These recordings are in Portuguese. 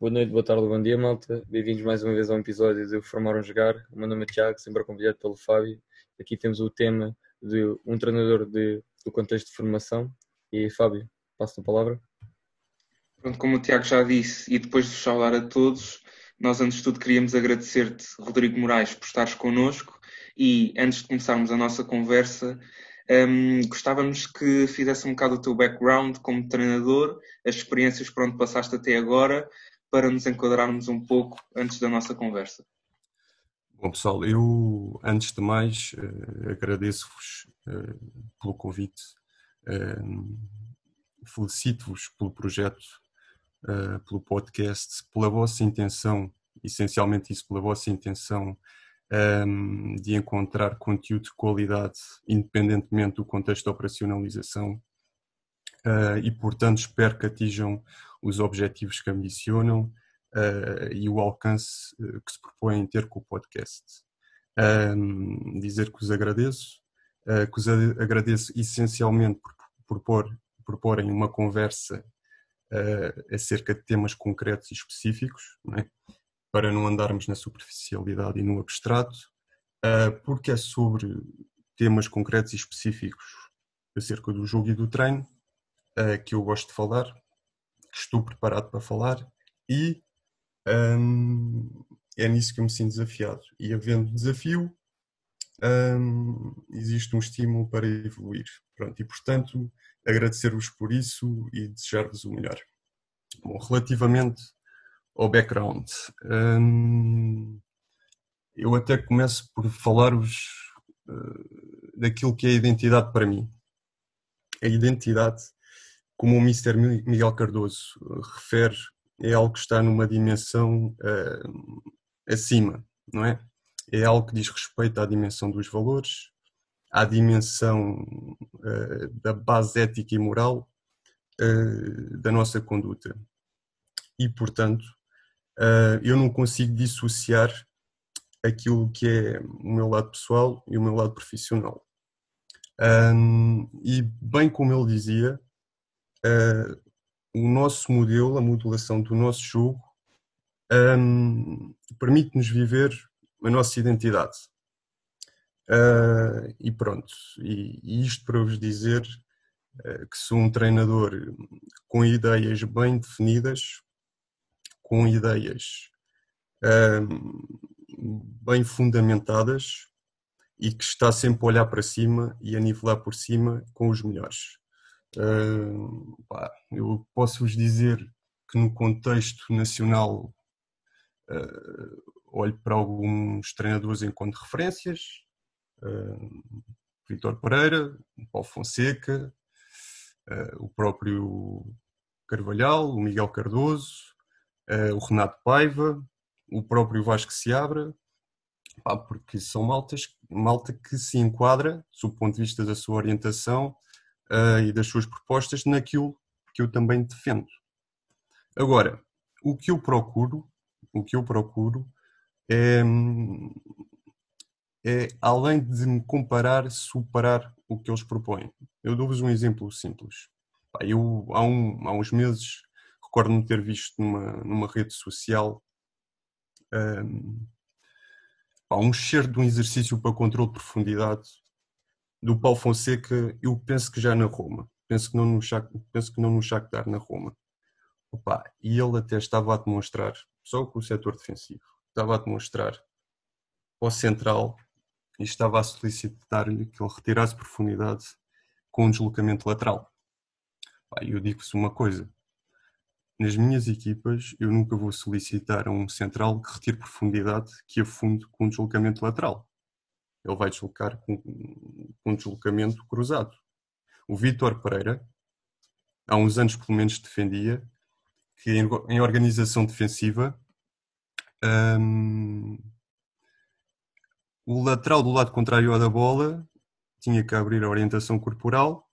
Boa noite, boa tarde, bom dia, malta. Bem-vindos mais uma vez a um episódio de Formaram Jogar. O meu nome é Tiago, sempre acompanhado pelo Fábio. Aqui temos o tema de um treinador de, do contexto de formação. E Fábio, passo a palavra. Pronto, como o Tiago já disse, e depois de vos a todos, nós antes de tudo queríamos agradecer-te, Rodrigo Moraes, por estares connosco e antes de começarmos a nossa conversa, um, gostávamos que fizesse um bocado o teu background como treinador, as experiências por onde passaste até agora, para nos enquadrarmos um pouco antes da nossa conversa. Bom, pessoal, eu, antes de mais, uh, agradeço-vos uh, pelo convite, uh, felicito-vos pelo projeto, pelo podcast, pela vossa intenção, essencialmente isso, pela vossa intenção de encontrar conteúdo de qualidade, independentemente do contexto de operacionalização, e, portanto, espero que atinjam os objetivos que ambicionam uh, e o alcance uh, que se propõem ter com o podcast. Um, dizer que os agradeço, uh, que os agradeço essencialmente por, por, por proporem uma conversa acerca de temas concretos e específicos, não é? para não andarmos na superficialidade e no abstrato, porque é sobre temas concretos e específicos acerca do jogo e do treino que eu gosto de falar estou preparado para falar e um, é nisso que eu me sinto desafiado. E havendo desafio, um, existe um estímulo para evoluir. Pronto, e portanto, agradecer-vos por isso e desejar-vos o melhor. Bom, relativamente ao background, um, eu até começo por falar-vos uh, daquilo que é a identidade para mim. A identidade como o Mr. Miguel Cardoso eh, refere, é algo que está numa dimensão uh, acima, não é? É algo que diz respeito à dimensão dos valores, à dimensão uh, da base ética e moral uh, da nossa conduta. E, portanto, eu não consigo dissociar aquilo que é o meu lado pessoal e o meu lado profissional. Um, e, bem como ele dizia, uh, o nosso modelo, a modulação do nosso jogo, um, permite-nos viver a nossa identidade. Uh, e pronto, e, e, isto para vos dizer uh, que sou um treinador com ideias bem definidas, com ideias bem fundamentadas e que está sempre a olhar para cima e a nivelar por cima com os melhores. Uh, pá, eu posso vos dizer que no contexto nacional uh, olho para alguns treinadores enquanto referências, uh, Vitor Pereira, Paulo Fonseca, o próprio Carvalhal, o Miguel Cardoso, o Renato Paiva, o próprio Vasco Seabra, pá, porque são maltas, malta que se enquadra, do ponto de vista da sua orientação, uh, e das suas propostas naquilo que eu também defendo. Agora, o que eu procuro, o que eu procuro é, é além de me comparar, superar o que eles propõem. Eu dou-vos um exemplo simples. Eu, há, um, há uns meses, recordo-me ter visto numa, numa rede social um, um cheiro de um exercício para controle de profundidade do Paulo Fonseca, eu penso que já na Roma. Penso que não no Shakhtar, penso que não no Shakhtar na Roma. Opa, e ele até estava a demonstrar, só com o setor defensivo, estava a demonstrar ao central e estava a solicitar-lhe que ele retirasse profundidade com um deslocamento lateral. E eu digo-vos uma coisa, nas minhas equipas eu nunca vou solicitar a um central que retire profundidade que afunde com um deslocamento lateral ele vai deslocar com, um deslocamento cruzado. O Vítor Pereira, há uns anos pelo menos defendia que em, em organização defensiva um, o lateral do lado contrário à da bola tinha que abrir a orientação corporal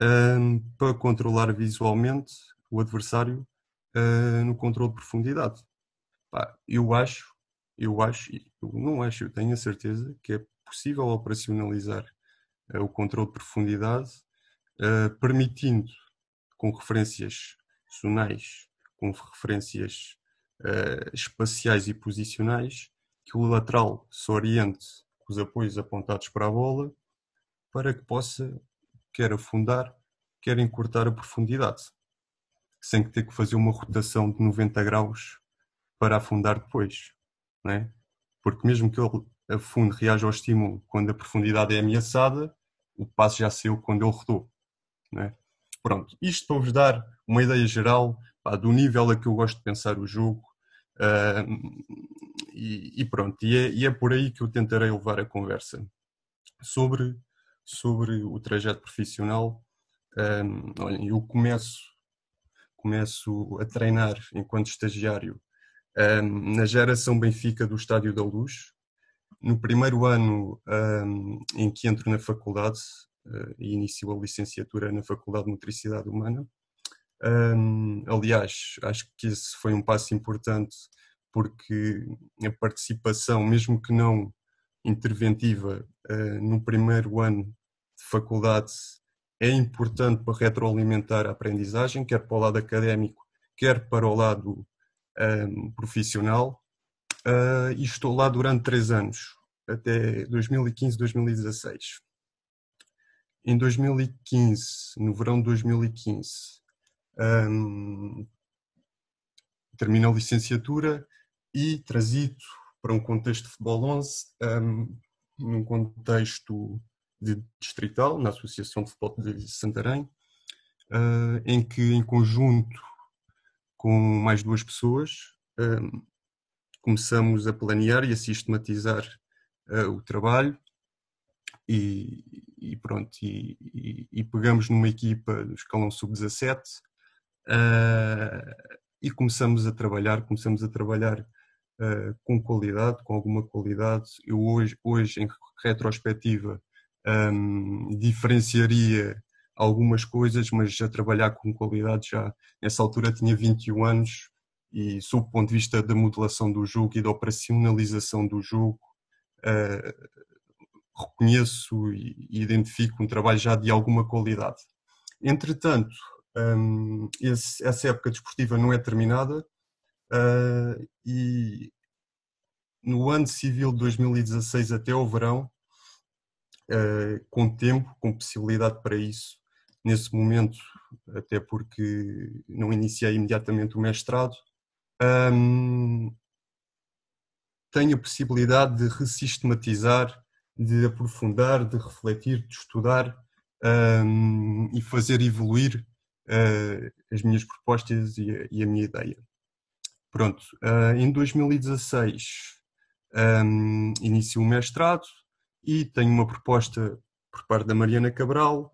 um, para controlar visualmente o adversário uh, no controle de profundidade. Pá, eu acho eu acho, eu não acho, eu tenho a certeza que é possível operacionalizar uh, o controle de profundidade, uh, permitindo, com referências zonais, com referências uh, espaciais e posicionais que o lateral se oriente com os apoios apontados para a bola para que possa quer afundar, quer encurtar a profundidade, sem ter que fazer uma rotação de 90 graus para afundar depois, não é? Porque mesmo que ele afunde, reaja ao estímulo quando a profundidade é ameaçada, o passo já saiu quando ele rodou, não é? Pronto, isto para vos dar uma ideia geral pá, do nível a que eu gosto de pensar o jogo uh, e, e, pronto, e é, e é por aí que eu tentarei levar a conversa sobre, sobre o trajeto profissional. Um, olhem, eu começo, começo a treinar enquanto estagiário na geração Benfica do Estádio da Luz. No primeiro ano um, em que entro na faculdade, uh, e inicio a licenciatura na Faculdade de Nutricidade Humana. Um, aliás, acho que esse foi um passo importante porque a participação, mesmo que não interventiva, uh, no primeiro ano de faculdade é importante para retroalimentar a aprendizagem, quer para o lado académico, quer para o lado um, profissional. Uh, e estou lá durante três anos, até 2015, 2016. Em 2015, no verão de 2015, um, termino a licenciatura e trazido para um contexto de futebol 11, um, num contexto de distrital, na Associação de Futebol de Santarém, uh, em que, em conjunto com mais duas pessoas, um, começamos a planear e a sistematizar uh, o trabalho e, e pronto, e, e, e, pegamos numa equipa do escalão sub-17 uh, e começamos a trabalhar, começamos a trabalhar uh, com qualidade, com alguma qualidade. Eu hoje, hoje em retrospectiva, um, diferenciaria algumas coisas, mas já trabalhar com qualidade já nessa altura tinha 21 anos e sob o ponto de vista da modelação do jogo e da operacionalização do jogo, uh, reconheço e identifico um trabalho já de alguma qualidade. Entretanto, um, esse, essa época desportiva não é terminada uh, e no ano civil de 2016 até o verão, uh, com tempo, com possibilidade para isso, nesse momento, até porque não iniciei imediatamente o mestrado, um, tenho a possibilidade de resistematizar de aprofundar, de refletir, de estudar um, e fazer evoluir uh, as minhas propostas e a, e a minha ideia. Pronto, uh, em 2016 um, inicio o mestrado e tenho uma proposta por parte da Mariana Cabral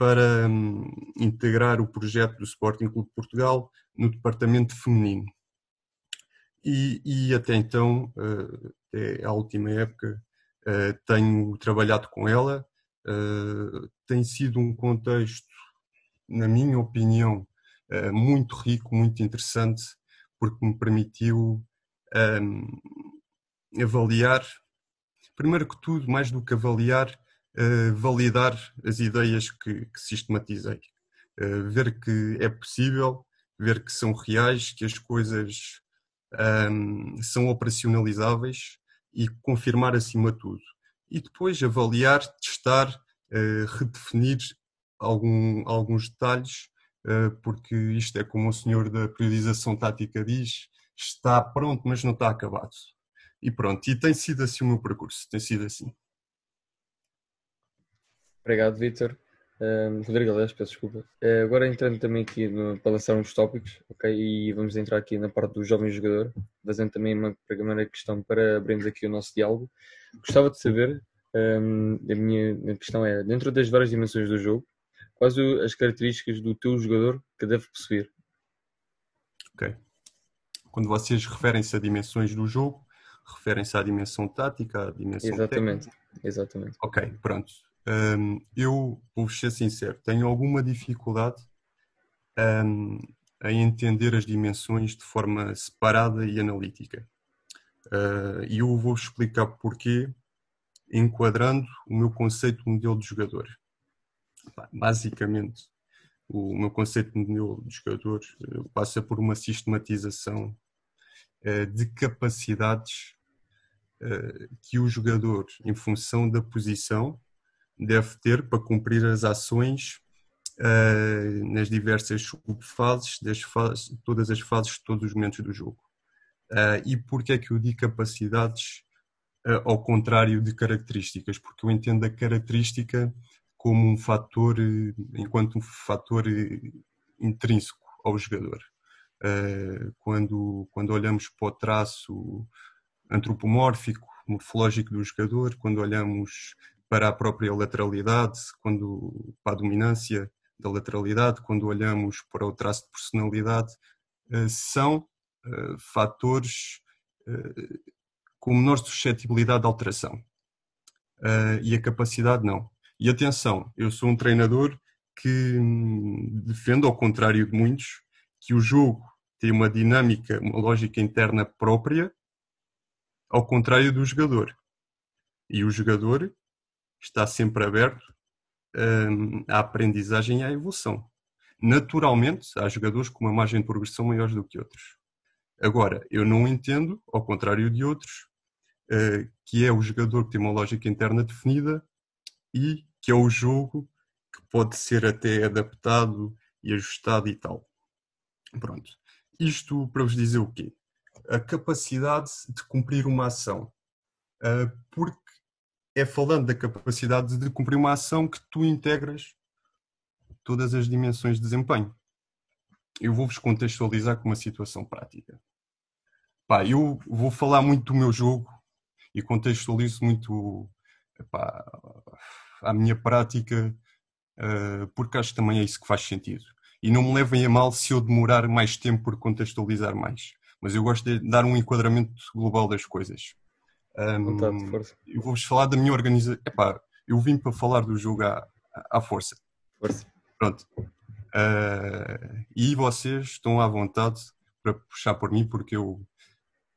para um, integrar o projeto do Sporting Clube de Portugal no departamento feminino. E, e até então, uh, até a última época, Uh, tenho trabalhado com ela, uh, tem sido um contexto, na minha opinião, muito rico, muito interessante, porque me permitiu um, ehm, avaliar, primeiro que tudo, mais do que avaliar, validar as ideias que, que sistematizei. ver que é possível, ver que são reais, que as coisas um, são operacionalizáveis e confirmar acima de tudo. E depois avaliar, testar, uh, redefinir algum, alguns detalhes, uh, porque isto é como o senhor da periodização tática diz, está pronto, mas não está acabado. E pronto, e tem sido assim o meu percurso, tem sido assim. Obrigado, Vitor. Um, Rodrigo, aliás, peço desculpa. Uh, agora entrando também aqui no, para lançar uns tópicos, ok? E vamos entrar aqui na parte do jovem jogador, fazendo também uma primeira questão para abrirmos aqui o nosso diálogo. Gostava de saber, um, a minha questão é, dentro das várias dimensões do jogo, quais as características do teu jogador que deve possuir? Ok. Quando vocês referem-se a dimensões do jogo, referem-se à dimensão tática, à dimensão Exatamente, técnica? exatamente. Ok, pronto um, eu vou ser sincero, tenho alguma dificuldade um, em entender as dimensões de forma separada e analítica. Uh, e eu vou explicar porquê, enquadrando o meu conceito de modelo de jogador. Basicamente, o meu conceito de modelo de jogador passa por uma sistematização de capacidades que o jogador, em função da posição, deve ter para cumprir as ações nas diversas subfases, das fases, todas as fases, todos os momentos do jogo. e porque é que eu digo capacidades ao contrário de características? Porque eu entendo a característica como um fator, enquanto um fator intrínseco ao jogador. Uh, quando, quando olhamos para o traço antropomórfico, morfológico do jogador, quando olhamos para a própria lateralidade, quando, para a dominância da lateralidade, quando olhamos para o traço de personalidade, uh, são uh, fatores com menor suscetibilidade de alteração. e a capacidade não. E atenção, eu sou um treinador que hum, defendo, ao contrário de muitos, que o jogo tem uma dinâmica, uma lógica interna própria, ao contrário do jogador. E o jogador está sempre aberto hum, à aprendizagem e à evolução. Naturalmente, há jogadores com uma margem de progressão maior do que outros. Agora, eu não entendo, ao contrário de outros, uh, que é o jogador que tem uma lógica interna definida e que é o jogo que pode ser até adaptado e ajustado e tal. Pronto. Isto para vos dizer o quê? A capacidade de cumprir uma ação. Uh, porque é falando da capacidade de cumprir uma ação que tu integras todas as dimensões de desempenho. Eu vou-vos contextualizar com uma situação prática. Pá, eu vou falar muito do meu jogo e contextualizo muito à minha prática, uh, porque acho que também é isso que faz sentido. E não me levem a mal se eu demorar mais tempo por contextualizar mais. Mas eu gosto de dar um enquadramento global das coisas. Um, força. Eu vou-vos falar da minha organização. Epá, eu vim para falar do jogo à, à força. Força. Pronto. Uh, e vocês estão à vontade para puxar por mim, porque eu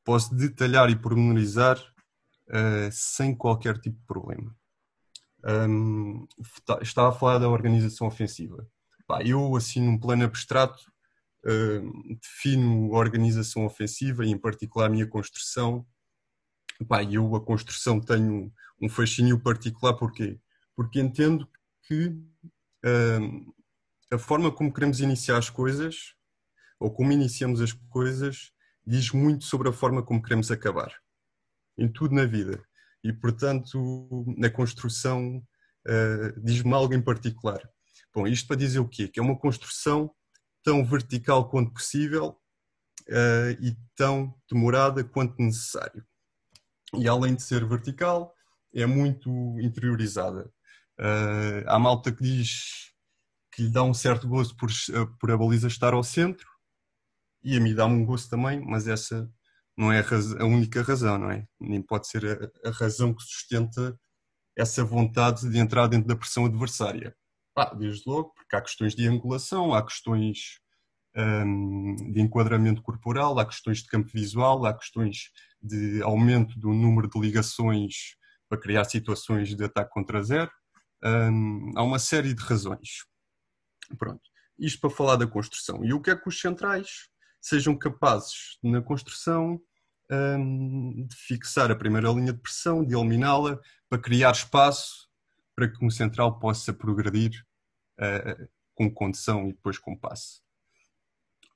posso detalhar e pormenorizar uh, sem qualquer tipo de problema um, estava a falar da organização ofensiva. Pá, eu, assim, num plano abstrato, uh, defino a organização ofensiva e, em particular, a minha construção. Pá, eu, a construção, tenho um fascínio particular, porquê? Porque entendo que uh, a forma como queremos iniciar as coisas, ou como iniciamos as coisas, diz muito sobre a forma como queremos acabar. Em tudo na vida e, portanto, na construção uh, diz-me algo em particular. Bom, isto para dizer o quê? Que é uma construção tão vertical quanto possível uh, e tão demorada quanto necessário. E além de ser vertical, é muito interiorizada. Uh, há malta que diz que lhe dá um certo gosto por, por a baliza estar ao centro, e a mim dá-me um gosto também, mas essa não é a, única razão, não é? Nem pode ser a, a, razão que sustenta essa vontade de entrar dentro da pressão adversária. Ah, desde logo, porque há questões de angulação, há questões de enquadramento corporal, há questões de campo visual, há questões de aumento do número de ligações para criar situações de ataque contra zero. Há uma série de razões. Pronto. Isto para falar da construção. E o que é que os centrais sejam capazes na construção de fixar a primeira linha de pressão, de eliminá-la, para criar espaço para que um central possa progredir uh, com condição e depois com passe.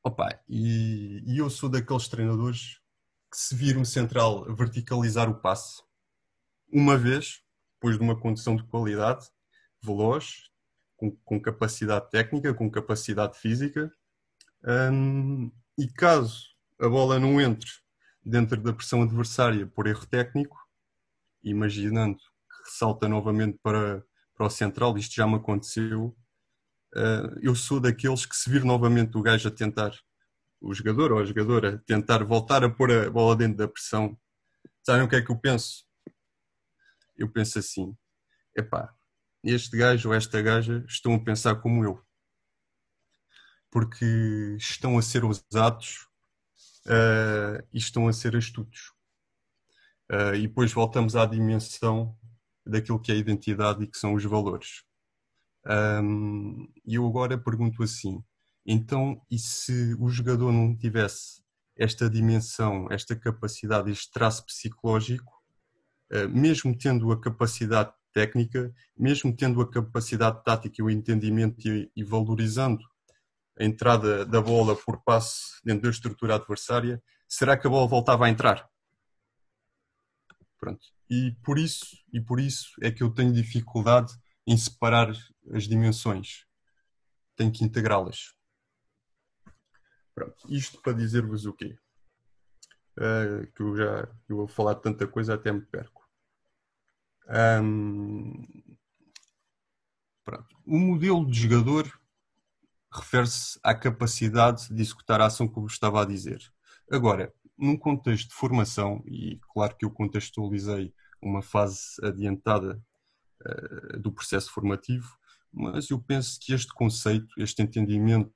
Opa, e, e, eu sou daqueles treinadores que se vir um central verticalizar o passe. Uma vez, depois de uma condição de qualidade, veloz, com, com capacidade técnica, com capacidade física, um, e caso a bola não entre dentro da pressão adversária por erro técnico, imaginando que ressalta novamente para, para o central, isto já me aconteceu, uh, eu sou daqueles que se vir novamente o gajo a tentar, o jogador ou a jogadora, a tentar voltar a pôr a bola dentro da pressão, sabem o que é que eu penso? Eu penso assim, epá, este gajo ou esta gaja estão a pensar como eu porque estão a ser usados uh, e estão a ser astutos. Uh, e depois voltamos à dimensão daquilo que é a identidade e que são os valores. Um, e eu agora pergunto assim: então, e se o jogador não tivesse esta dimensão, esta capacidade, este traço psicológico, eh, mesmo tendo a capacidade técnica, mesmo tendo a capacidade tática e o entendimento e valorizando a entrada da bola por passe dentro da estrutura adversária, será que a bola voltava a entrar? Pronto. E por isso, e por isso é que eu tenho dificuldade em separar as dimensões. Tenho que integrá-las. Isto para dizer-vos o quê? Uh, que eu já eu vou falar tanta coisa até me perco. Um, o modelo de jogador refere-se à capacidade de executar a ação que estava a dizer. Agora, num contexto de formação, e claro que eu contextualizei uma fase adiantada do processo formativo, mas eu penso que este conceito, este entendimento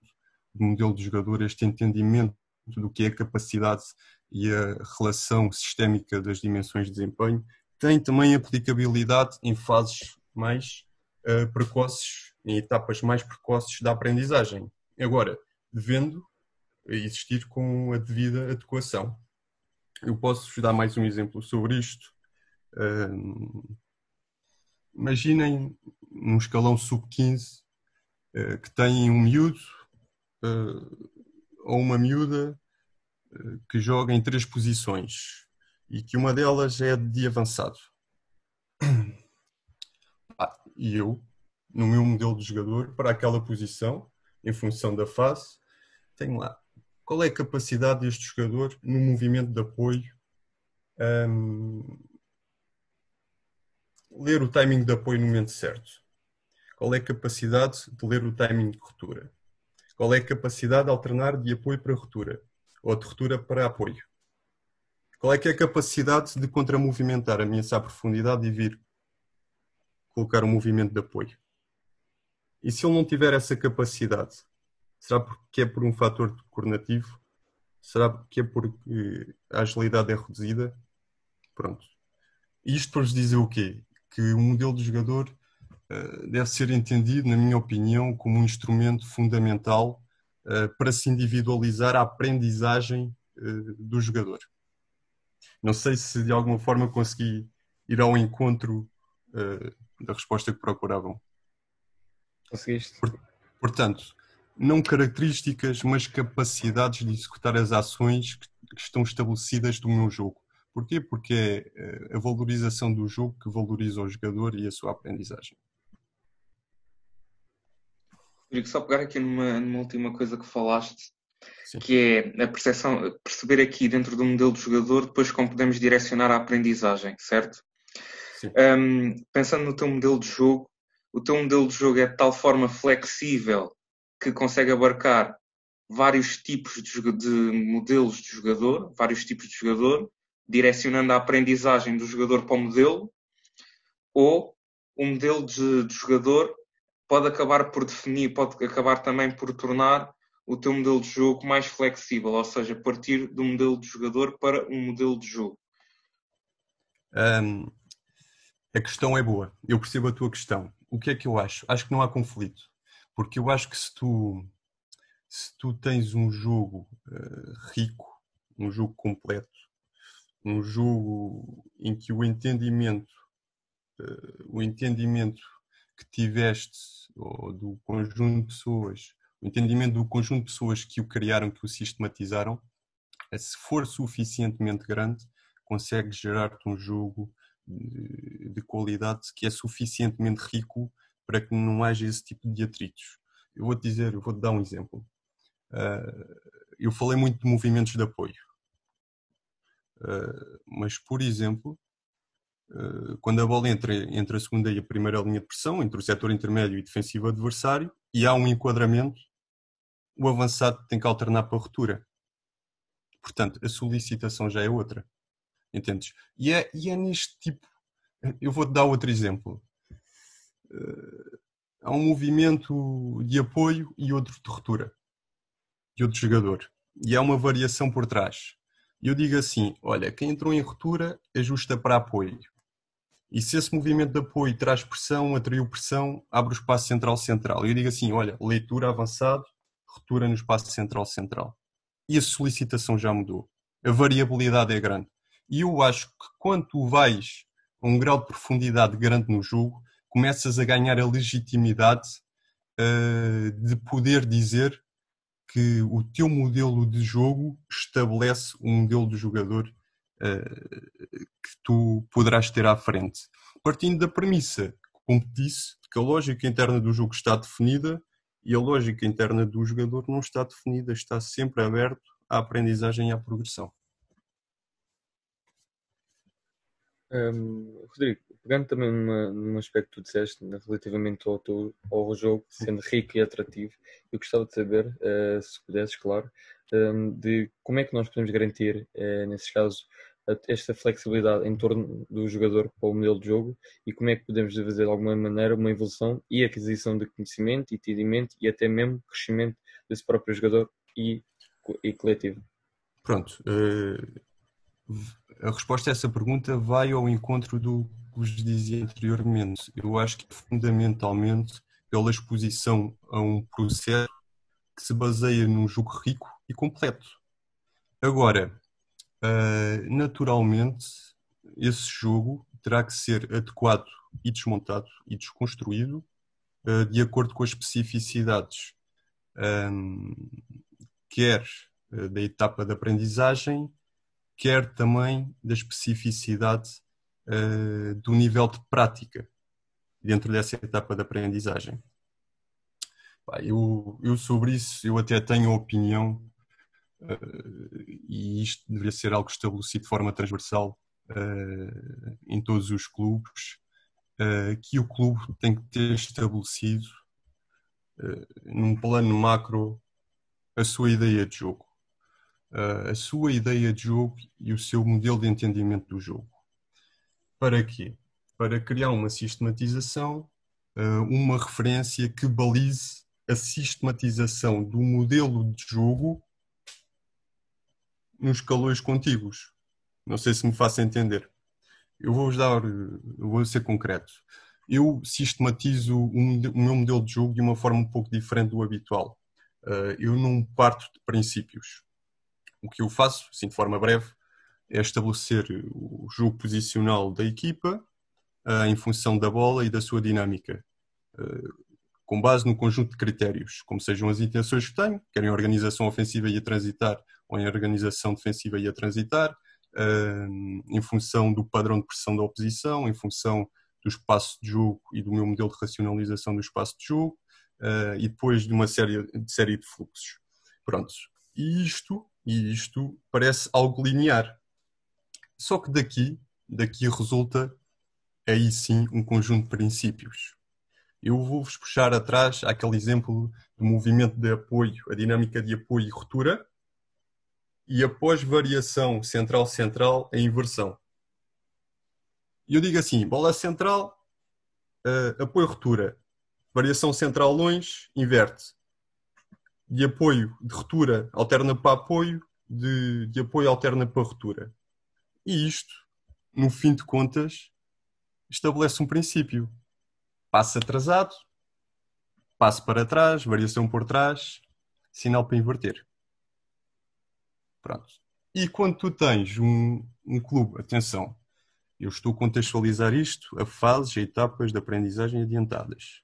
do modelo de jogador, este entendimento do que é a capacidade e a relação sistémica das dimensões de desempenho, tem também aplicabilidade em fases mais uh, precoces, em etapas mais precoces da aprendizagem. Agora, devendo existir com a devida adequação. Eu posso dar mais um exemplo sobre isto. Uh, imaginem num escalão sub-15 uh, que tem um miúdo ou uma miúda que joga em três posições e que uma delas é de avançado. Ah, e eu, no meu modelo de jogador, para aquela posição, em função da fase, tenho lá qual é a capacidade deste jogador no movimento de apoio, um, ler o timing de apoio no momento certo, qual é a capacidade de ler o timing de ruptura, qual é a capacidade de alternar de apoio para ruptura ou de ruptura para apoio qual é que é a capacidade de contramovimentar, ameaçar a profundidade e vir colocar um movimento de apoio? E se ele não tiver essa capacidade, será porque é por um fator coordenativo? Será que é porque a agilidade é reduzida? Pronto. Isto para vos dizer o quê? Que o modelo de jogador uh, deve ser entendido, na minha opinião, como um instrumento fundamental uh, para se individualizar a aprendizagem uh, do jogador. Não sei se de alguma forma consegui ir ao encontro da resposta que procuravam. Conseguiste. Por, portanto, não características, mas capacidades de executar as ações que, que estão estabelecidas do meu jogo. Porquê? Porque é eh, a valorização do jogo que valoriza o jogador e a sua aprendizagem. Rodrigo, só pegar aqui numa, numa última coisa que falaste, Sim. que é a percepção, perceber aqui dentro do modelo de jogador depois como podemos direcionar a aprendizagem, certo? Um, pensando no teu modelo de jogo, o teu modelo de jogo é de tal forma flexível que consegue abarcar vários tipos de, de modelos de jogador, vários tipos de jogador, direcionando a aprendizagem do jogador para o modelo, ou o modelo de, de jogador pode acabar por definir, pode acabar também por tornar o teu modelo de jogo mais flexível, ou seja, partir do modelo de jogador para um modelo de jogo? Um, a questão é boa, eu percebo a tua questão. O que é que eu acho? Acho que não há conflito, porque eu acho que se tu, se tu tens um jogo uh, rico, um jogo completo, um jogo em que o entendimento, uh, o entendimento que tiveste ou do conjunto de pessoas o entendimento do conjunto de pessoas que o criaram, que o sistematizaram, é, se for suficientemente grande, consegue gerar-te um jogo de, de, qualidade que é suficientemente rico para que não haja esse tipo de atritos. Eu vou-te dizer, eu vou-te dar um exemplo. Uh, eu falei muito de movimentos de apoio. Uh, mas, por exemplo, uh, quando a bola entra entre a segunda e a primeira linha de pressão, entre o setor intermédio e defensivo adversário, e há um enquadramento, o avançado tem que alternar para a ruptura. Portanto, a solicitação já é outra. Entendes? E é, e é neste tipo. Eu vou-te dar outro exemplo. Uh, há um movimento de apoio e outro de ruptura. De outro jogador. E há uma variação por trás. E eu digo assim: olha, quem entrou em ruptura ajusta para apoio. E se esse movimento de apoio traz pressão, atraiu pressão, abre o espaço central-central. E eu digo assim: olha, leitura avançado, ruptura no espaço central-central. e a solicitação já mudou. A variabilidade é grande. E eu acho que quando tu vais a um grau de profundidade grande no jogo, começas a ganhar a legitimidade uh, de poder dizer que o teu modelo de jogo estabelece um modelo de jogador uh, que tu poderás ter à frente. Partindo da premissa, como te disse, que a lógica interna do jogo está definida e a lógica interna do jogador não está definida, está sempre aberto à aprendizagem e à progressão. Um, Rodrigo, pegando também numa, num aspecto que tu disseste né, relativamente ao, teu, ao jogo, sendo rico e atrativo, eu gostava de saber, uh, se pudesses, claro, um, de como é que nós podemos garantir, uh, nesses casos, esta flexibilidade em torno do jogador para o modelo de jogo e como é que podemos fazer de alguma maneira uma evolução e aquisição de conhecimento, entendimento e até mesmo crescimento desse próprio jogador e, e coletivo. Pronto. Uh, a resposta a essa pergunta vai ao encontro do vos dizia anteriormente. Eu acho que fundamentalmente pela exposição a um processo que se baseia num jogo rico e completo. Agora, uh, naturalmente, esse jogo terá que ser adequado e desmontado e desconstruído uh, de acordo com as especificidades, um, quer uh, da etapa de aprendizagem, quer também da especificidade do nível de prática dentro dessa etapa de aprendizagem. Eu, eu sobre isso eu até tenho opinião uh, e isto deveria ser algo estabelecido de forma transversal uh, em todos os clubes, que o clube tem que ter estabelecido num plano macro a sua ideia de jogo. a sua ideia de jogo e o seu modelo de entendimento do jogo. Para quê? Para criar uma sistematização, uma referência que balize a sistematização do modelo de jogo nos calores contíguos. Não sei se me faço entender. Eu vou-vos dar, eu vou ser concreto. Eu sistematizo o meu modelo de jogo de uma forma um pouco diferente do habitual. Eh, eu não parto de princípios. O que eu faço, assim de forma breve, é estabelecer o jogo posicional da equipa eh, em função da bola e da sua dinâmica eh, com base no conjunto de critérios, como sejam as intenções que tenho, querem organização ofensiva e a transitar, ou em organização defensiva e a transitar, uh, em função do padrão de pressão da oposição, em função do espaço de jogo e do meu modelo de racionalização do espaço de jogo, uh, e depois de uma série de, série de fluxos. Pronto. E isto, e isto parece algo linear. Só que daqui, daqui resulta aí sim um conjunto de princípios. Eu vou-vos puxar atrás aquele exemplo do movimento de apoio, a dinâmica de apoio e ruptura, e após variação central-central, a inversão. E eu digo assim: bola central, uh, apoio ruptura. Variação central longe, inverte. De apoio de ruptura alterna para apoio, de, de apoio alterna para ruptura. E isto, no fim de contas, estabelece um princípio. Passo atrasado, passo para trás, variação por trás, sinal para inverter. Pronto. E quando tu tens um, um clube, atenção, eu estou a contextualizar isto a fases, a etapas de aprendizagem adiantadas.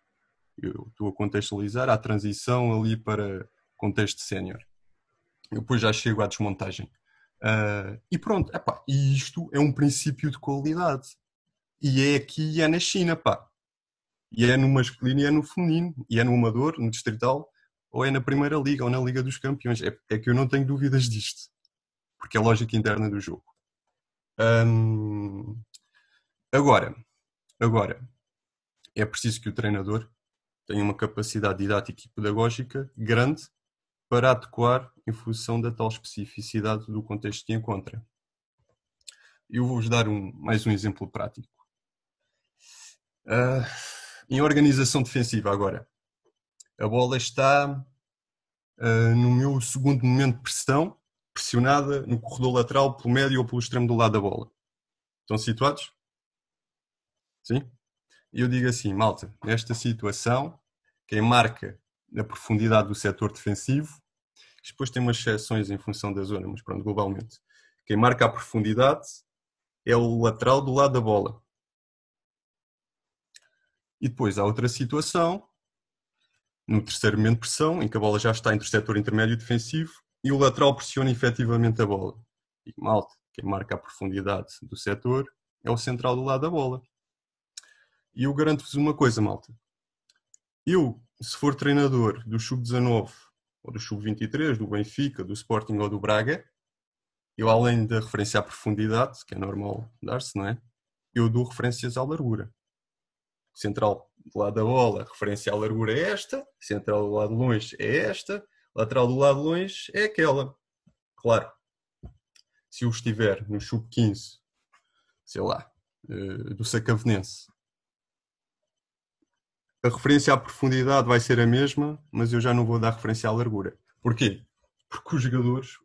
Eu estou a contextualizar a transição ali para contexto sénior. Depois já chego à desmontagem. Uh, e pronto, epá, e isto é um princípio de qualidade. E é aqui e é na China, pá. E é no masculino e é no feminino. E é no amador, no distrital, ou é na Primeira Liga ou na Liga dos Campeões. É, é que eu não tenho dúvidas disto. Porque é a lógica interna do jogo. agora, agora, é preciso que o treinador tenha uma capacidade didática e pedagógica grande para adequar em função da tal especificidade do contexto que encontra. Eu vou-vos dar um, mais um exemplo prático. Uh, em organização defensiva agora. A bola está uh, no meu segundo momento de pressão, pressionada no corredor lateral, pelo médio ou pelo extremo do lado da bola. Estão situados? Sim? Eu digo assim, malta, nesta situação, quem marca na profundidade do setor defensivo depois tem umas exceções em função da zona, mas pronto, globalmente. Quem marca a profundidade é o lateral do lado da bola. E depois há outra situação, no terceiro momento de pressão, em que a bola já está entre o setor intermédio defensivo e o lateral pressiona efetivamente a bola. E malta, quem marca a profundidade do setor é o central do lado da bola. E eu garanto-vos uma coisa, malta. Eu, se for treinador do Sub-19 ou do Sub-23, do Benfica, do Sporting ou do Braga, eu além da referência à profundidade, que é normal dar-se, não é? Eu dou referências à largura. Central do lado da bola, referência à largura é esta, central do lado de longe é esta, lateral do lado de longe é aquela. Claro, se eu estiver no sub-15, sei lá, eh, do Sacavenense, a referência à profundidade vai ser a mesma, mas eu já não vou dar referência à largura. Porquê? Porque os jogadores,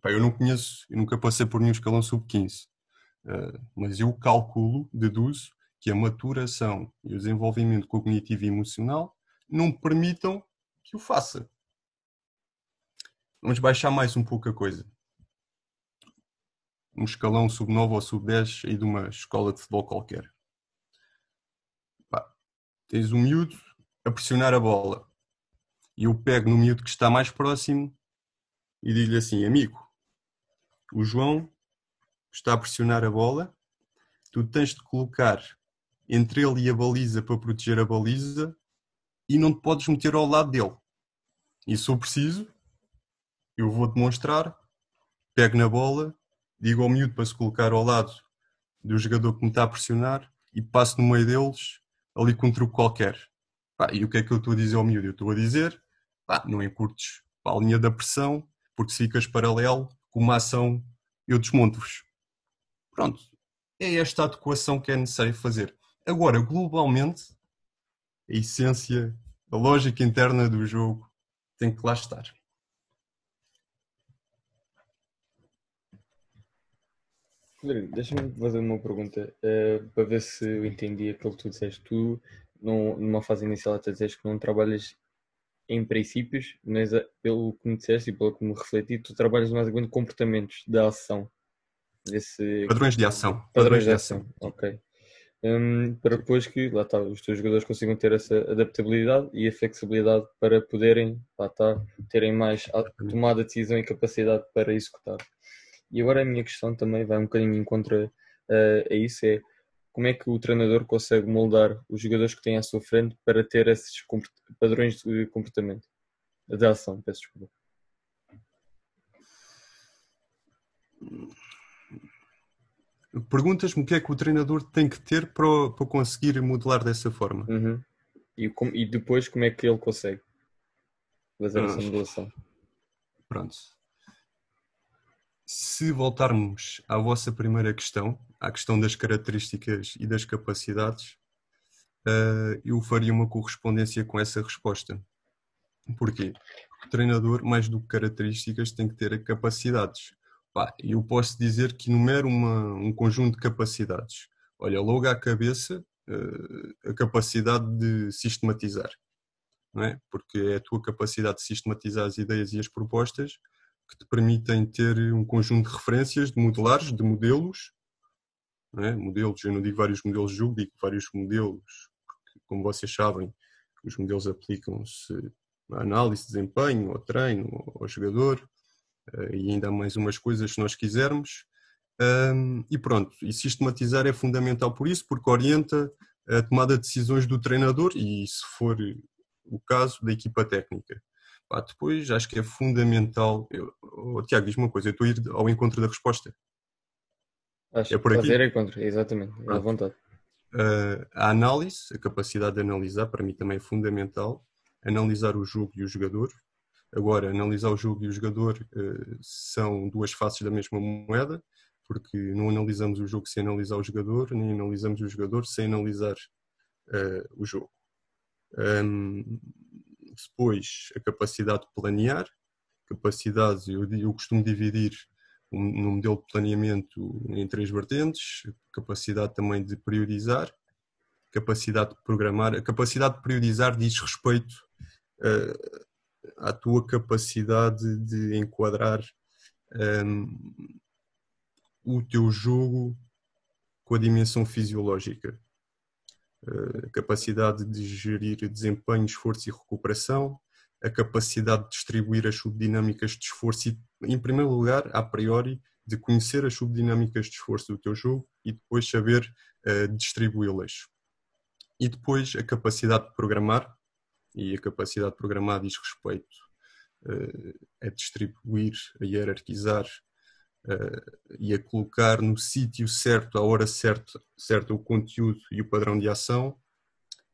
pá, eu não conheço, eu nunca passei por nenhum escalão sub-15, uh, mas eu calculo, deduzo, que a maturação e o desenvolvimento cognitivo e emocional não permitam que o faça. Vamos baixar mais um pouco a coisa. Um escalão sub-9 ou sub-10 aí de uma escola de futebol qualquer. Tens um miúdo a pressionar a bola. E eu pego no miúdo que está mais próximo e digo-lhe assim, amigo, o João está a pressionar a bola, tu tens de colocar entre ele e a baliza para proteger a baliza e não te podes meter ao lado dele. E se eu preciso, eu vou demonstrar, pego na bola, digo ao miúdo para se colocar ao lado do jogador que me está a pressionar e passo no meio deles ali com um truque qualquer. Pá, e o que é que eu estou a dizer ao miúdo? Eu estou a dizer, pá, não encurtes a linha da pressão, porque se ficas paralelo com uma ação, eu desmonto-vos. Pronto. É esta adequação que é necessário fazer. Agora, globalmente, a essência, a lógica interna do jogo tem que lá estar. Deixa-me fazer uma pergunta uh, para ver se eu entendi aquilo que tu disseste. Tu, numa fase inicial, até disseste que não trabalhas em princípios, mas uh, pelo que me disseste e pelo que me refleti, tu trabalhas mais em comportamentos da ação. Desse... Padrões de ação. Padrões, Padrões de ação, ok um, para depois que lá está, os teus jogadores consigam ter essa adaptabilidade e a flexibilidade para poderem lá está, terem mais tomada de decisão e capacidade para executar. E agora a minha questão também vai um bocadinho em contra uh, a isso, é como é que o treinador consegue moldar os jogadores que têm à sua frente para ter esses padrões de comportamento, de ação, peço desculpa. Perguntas-me o que é que o treinador tem que ter para, para conseguir modelar dessa forma. Uhum. E, com, e, depois como é que ele consegue fazer ah, essa modelação? Pronto. Se voltarmos à vossa primeira questão, à questão das características e das capacidades, uh, eu faria uma correspondência com essa resposta. Porquê? O treinador, mais do que características, tem que ter capacidades. Eu posso dizer que enumero uma, um conjunto de capacidades. Olha, logo à cabeça uh, a capacidade de sistematizar, não é? Porque é a tua capacidade de sistematizar as ideias e as propostas que te permitem ter um conjunto de referências, de modelares, de modelos, é? modelos, eu não digo vários modelos de jogo, digo vários modelos, porque, como vocês sabem, os modelos aplicam-se à análise de desempenho, ao treino, ao jogador, eh, e ainda há mais umas coisas se nós quisermos. E pronto, e sistematizar é fundamental por isso, porque orienta a tomada de decisões do treinador e, se for o caso, da equipa técnica. Pá, depois acho que é fundamental. Eu, oh, Tiago, diz uma coisa, eu estou a ir ao encontro da resposta. Acho é por aqui. Fazer encontro, exatamente, à vontade. Uh, a análise, a capacidade de analisar, para mim também é fundamental. Analisar o jogo e o jogador, Agora, analisar o jogo e o jogador uh, são duas faces da mesma moeda, porque não analisamos o jogo sem analisar o jogador, nem analisamos o jogador sem analisar uh, o jogo. Um, depois, a capacidade de planear, capacidade, eu, eu costumo dividir um, no modelo de planeamento em três vertentes, capacidade também de priorizar, capacidade de programar. A capacidade de priorizar diz respeito uh, à tua capacidade de enquadrar um, o teu jogo com a dimensão fisiológica. A capacidade de gerir desempenho, esforço e recuperação, a capacidade de distribuir as subdinâmicas de esforço e, em primeiro lugar, a priori, de conhecer as subdinâmicas de esforço do teu jogo e depois saber uh, distribuí-las. E depois a capacidade de programar, e a capacidade de programar diz respeito uh, a distribuir, a hierarquizar uh, e a colocar no sítio certo, à hora certa, certa, o conteúdo e o padrão de ação.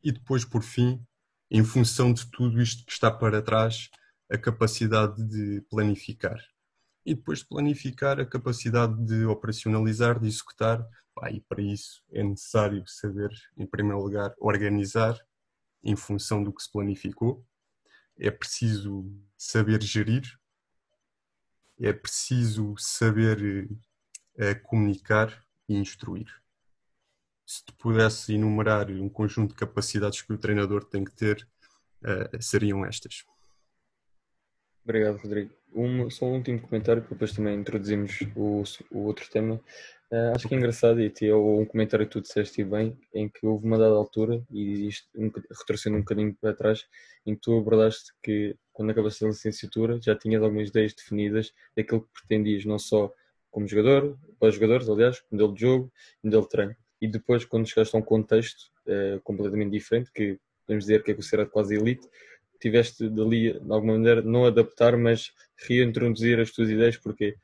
E depois, por fim, em função de tudo isto que está para trás, a capacidade de planificar. E depois de planificar, a capacidade de operacionalizar, de executar, e para isso é necessário saber, em primeiro lugar, organizar em função do que se planificou. É preciso saber gerir, é preciso saber uh, comunicar e instruir se te pudesse enumerar um conjunto de capacidades que o treinador tem que ter, uh, seriam estas. Obrigado, Rodrigo. Um, só um último comentário, que depois também introduzimos o, o outro tema. Uh, acho que é engraçado, e é um comentário que tu disseste bem, em que houve uma dada altura, e isto um, retrocedendo um bocadinho para trás, em que tu abordaste que quando acabaste a licenciatura já tinhas algumas ideias definidas daquilo que pretendias, não só como jogador, para jogadores, aliás, modelo de jogo, modelo de treino e depois quando chegaste a um contexto uh, completamente diferente, que podemos dizer que é considerado quase elite, tiveste dali, de alguma maneira, não adaptar, mas reintroduzir as tuas ideias, porque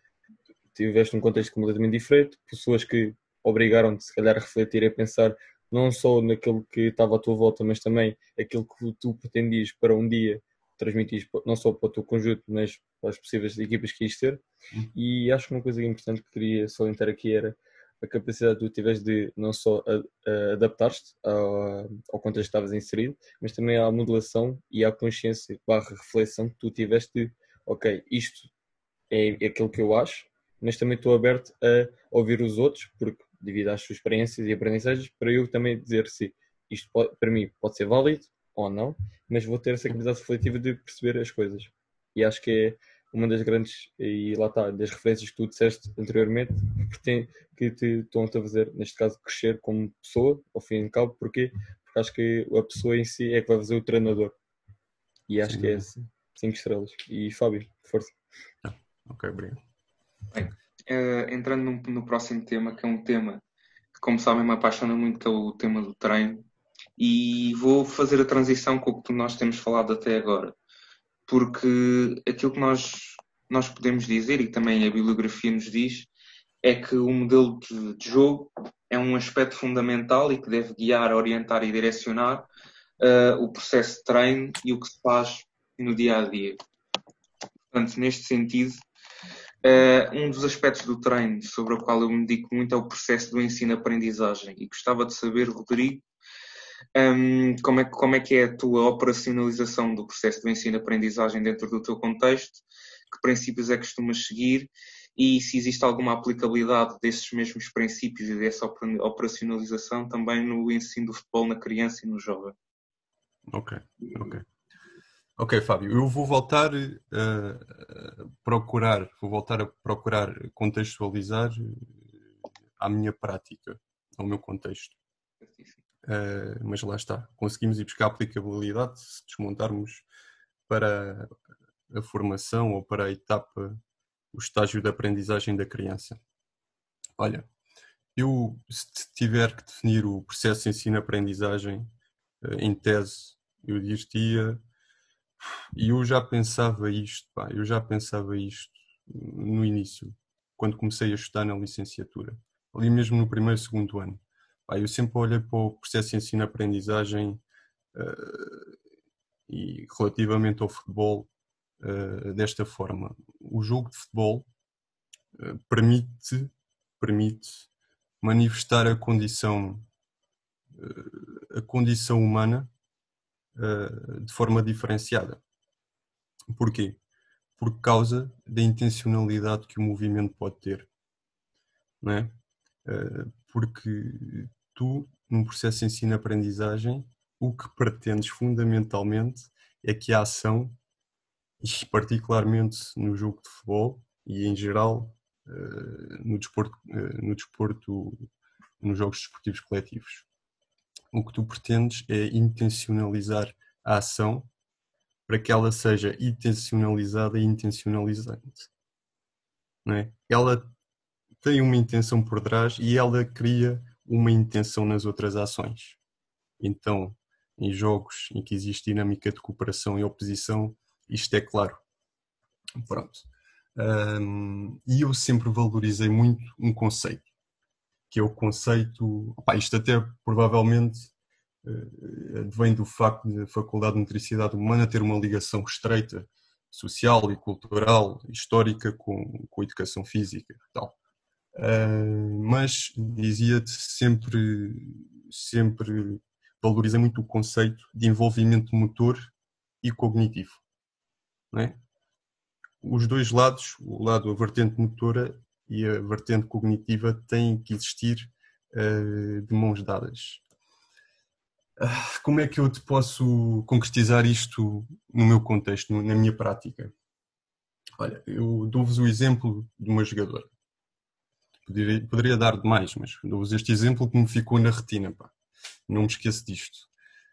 tiveste um contexto completamente diferente, pessoas que obrigaram-te, se calhar, a refletir e a pensar não só naquilo que estava à tua volta, mas também aquilo que tu pretendias para um dia transmitir, não só para o teu conjunto, mas para as possíveis equipas que ias ter. Uhum. E acho que uma coisa importante que queria salientar aqui era a capacidade que tu tiveste de não só adaptar-te ao, ao contexto que estavas inserido, mas também à modulação e à consciência barra reflexão que tu tiveste de, ok, isto é, é aquilo que eu acho, mas também estou aberto a ouvir os outros, porque devido às suas experiências e aprendizagens, para eu também dizer se isto pode, para mim pode ser válido ou não, mas vou ter essa capacidade refletiva de perceber as coisas. E acho que é uma das grandes, e lá está, das referências que tu disseste anteriormente, que, tem, que te estão a fazer, neste caso, crescer como pessoa, ao fim e ao cabo, porquê? Porque acho que a pessoa em si é que vai fazer o treinador. E acho Sim. que é assim, cinco estrelas. E Fábio, força. Ah, ok, obrigado. Bem, uh, entrando no, no, próximo tema, que é um tema que, como sabem, me apaixona muito, que é o tema do treino. E vou fazer a transição com o que nós temos falado até agora porque aquilo que nós, nós podemos dizer, e também a bibliografia nos diz, é que o modelo de, de jogo é um aspecto fundamental e que deve guiar, orientar e direcionar uh, o processo de treino e o que se faz no dia a dia. Portanto, neste sentido, uh, um dos aspectos do treino sobre o qual eu me dedico muito é o processo do ensino-aprendizagem. E gostava de saber, Rodrigo, um, como, é, como é que é a tua operacionalização do processo de ensino-aprendizagem dentro do teu contexto? Que princípios é que costumas seguir? E se existe alguma aplicabilidade desses mesmos princípios e dessa operacionalização também no ensino do futebol na criança e no jovem? Ok, ok. Ok, Fábio, eu vou voltar a procurar, vou voltar a procurar contextualizar a minha prática, ao meu contexto. Uh, mas lá está, conseguimos ir buscar aplicabilidade se desmontarmos para a formação ou para a etapa, o estágio de aprendizagem da criança. Olha, eu se tiver que definir o processo de ensino-aprendizagem uh, em tese, eu diria, e eu já pensava isto, pá, eu já pensava isto no início, quando comecei a estudar na licenciatura, ali mesmo no primeiro, segundo ano eu sempre olhei para o processo de ensino-aprendizagem uh, e relativamente ao futebol uh, desta forma. O jogo de futebol uh, permite, permite manifestar a condição, a condição humana de forma diferenciada. Porquê? Por causa da intencionalidade que o movimento pode ter. Não é? porque tu, num processo de ensino-aprendizagem, o que pretendes fundamentalmente é que a ação e particularmente no jogo de futebol e em geral no desporto, no desporto nos jogos desportivos coletivos. O que tu pretendes é intencionalizar a ação para que ela seja intencionalizada e intencionalizante. Não é? Ela tem uma intenção por trás e ela cria uma intenção nas outras ações. Então, em jogos em que existe dinâmica de cooperação e oposição, isto é claro. Pronto. Um, e eu sempre valorizei muito um conceito, que é o conceito. Opa, isto até provavelmente uh, vem do facto de a Faculdade de Nutricidade Humana ter uma ligação estreita social e cultural, histórica, com, com a educação física tal. Uh, mas dizia-te sempre, sempre valorizei muito o conceito de envolvimento motor e cognitivo. É? Os dois lados, o lado, a vertente motora e a vertente cognitiva, têm que existir uh, de mãos dadas. Uh, como é que eu te posso concretizar isto no meu contexto, na minha prática? Olha, eu dou-vos o exemplo de uma jogadora. Poderia, poderia dar demais, mas dou-vos este exemplo que me ficou na retina. Pá não me esqueço disto.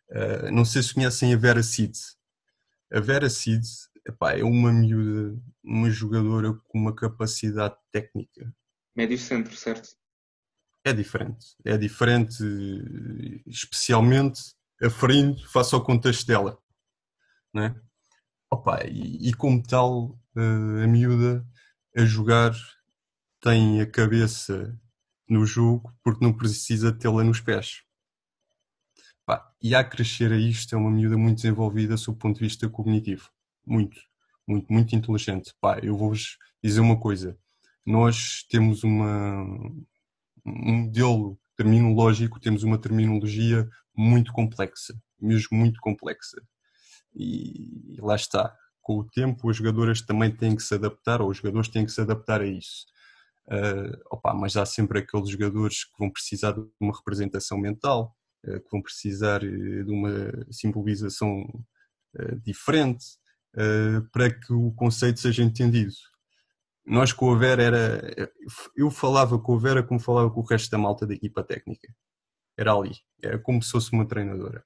Uh, não sei se conhecem a Vera Cid. A Vera Cid epá, é uma miúda, uma jogadora com uma capacidade técnica. Médio centro, certo? É diferente. É diferente, especialmente aferindo face ao contexto dela. Né? Opa, e, e como tal, uh, a miúda a jogar tem a cabeça no jogo porque não precisa tê-la nos pés. Pá, e a crescer a isto é uma miúda muito desenvolvida sob o ponto de vista cognitivo. Muito, muito, muito inteligente. Pá, eu vou-vos dizer uma coisa. Nós temos uma, um modelo terminológico, temos uma terminologia muito complexa, mesmo muito complexa. E, e lá está. Com o tempo, as jogadoras também têm que se adaptar, ou os jogadores têm que se adaptar a isso. Uh, opa, mas há sempre aqueles jogadores que vão precisar de uma representação mental, eh, que vão precisar eh, de uma simbolização eh, diferente para que o conceito seja entendido. Nós com a Vera era. Eu falava com a Vera como falava com o resto da malta da equipa técnica. Era ali. Era como se fosse uma treinadora.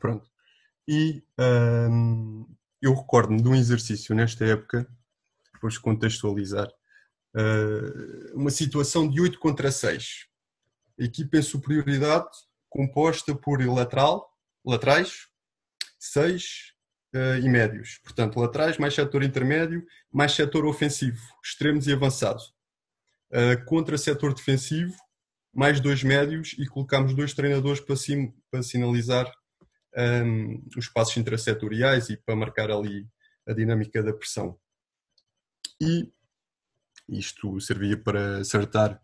Pronto. E eu recordo-me de um exercício nesta época, depois contextualizar, uh, uma situação de 8 contra 6. equipa em superioridade, composta por lateral, laterais, seis uh, e médios. Portanto, laterais, mais setor intermédio, mais setor ofensivo, extremos e avançado. Uh, contra setor defensivo, mais dois médios e colocamos dois treinadores para, sim, para sinalizar um, ehm, os passos intrasetoriais e para marcar ali a dinâmica da pressão. E isto servia para acertar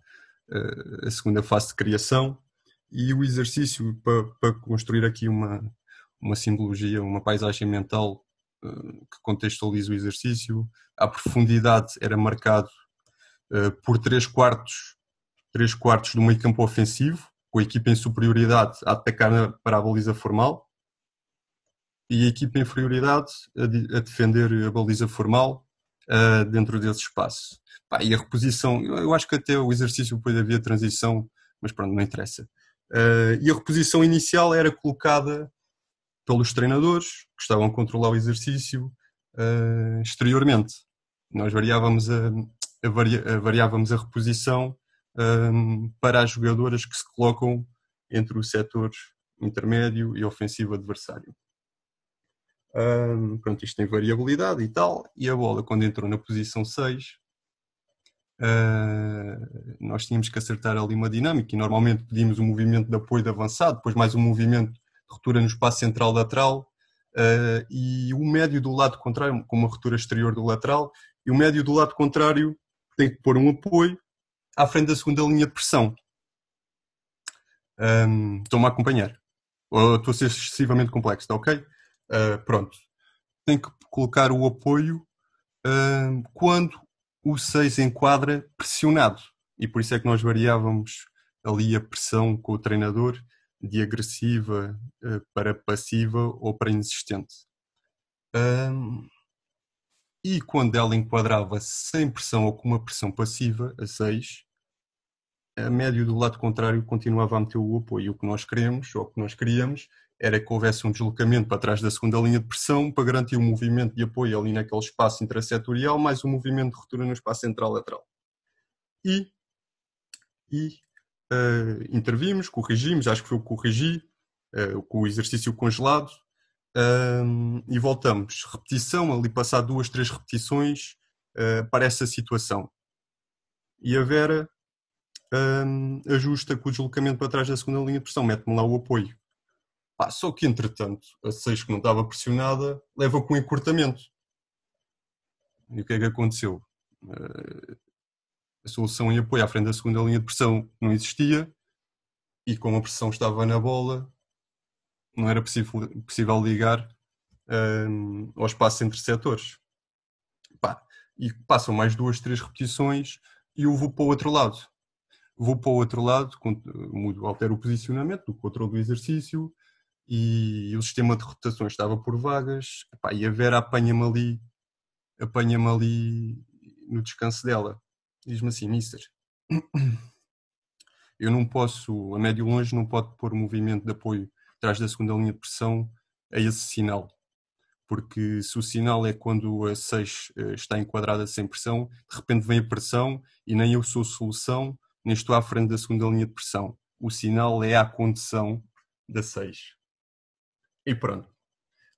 uh, a segunda fase de criação e o exercício para, para construir aqui uma, uma simbologia, uma paisagem mental uh, que contextualize o exercício. A profundidade era marcado uh, por três quartos, três quartos do meio campo ofensivo, com a equipa em superioridade a atacar para a baliza formal e a equipa em inferioridade a, de, a defender a baliza formal uh, dentro desse espaço. Pá, e a reposição, eu acho que até o exercício depois havia transição, mas pronto, não interessa. Uh, e a reposição inicial era colocada pelos treinadores que estavam a controlar o exercício uh, exteriormente. Nós variávamos a, a, a variávamos a reposição um, para as jogadoras que se colocam entre o setor intermédio e ofensivo adversário. Um, pronto, isto tem variabilidade e tal, e a bola, quando entrou na posição 6, Uh, nós tínhamos que acertar ali uma dinâmica e normalmente pedimos um movimento de apoio de avançado, depois mais um movimento de ruptura no espaço central lateral uh, e o médio do lado contrário, com uma ruptura exterior do lateral, e o médio do lado contrário tem que pôr um apoio à frente da segunda linha de pressão. Um, Estão-me a acompanhar? Ou estou a ser excessivamente complexo, está ok? Uh, pronto. Tem que colocar o apoio quando o 6 enquadra pressionado. E por isso é que nós variávamos ali a pressão com o treinador de agressiva eh, para passiva ou para inexistente. Um, e quando ela enquadrava sem pressão ou com uma pressão passiva, a 6, a médio do lado contrário continuava a meter o apoio. O que nós queremos, ou o que nós queríamos, era que houvesse um deslocamento para trás da segunda linha de pressão para garantir um movimento de apoio ali naquele espaço intrasetorial, mais um movimento de ruptura no espaço central-lateral. E, e uh, intervimos, corrigimos, acho que foi o que corrigi, uh, com o exercício congelado, um, e voltamos. Repetição, ali passar duas, três repetições uh, para essa situação. E a Vera ajusta com o deslocamento para trás da segunda linha de pressão, mete-me lá o apoio. Ah, só que, entretanto, a 6 que não estava pressionada leva com encurtamento. E o que é que aconteceu? Uh, a solução em apoio à frente da segunda linha de pressão não existia e como a pressão estava na bola, não era possível, possível ligar um, ao espaço entre setores. Pá, e passam mais duas, três repetições e eu vou para o outro lado. Vou para o outro lado, mudo, altero o posicionamento do controle do exercício e o sistema de rotações estava por vagas epá, e a Vera apanha-me ali, apanha-me ali no descanso dela. Diz-me assim, Mister, eu não posso, a médio longe, não pode pôr movimento de apoio atrás da segunda linha de pressão a esse sinal. Porque se o sinal é quando a 6 eh, está enquadrada sem pressão, de repente vem a pressão e nem eu sou solução, nem estou à frente da segunda linha de pressão. O sinal é a condição da 6. E pronto.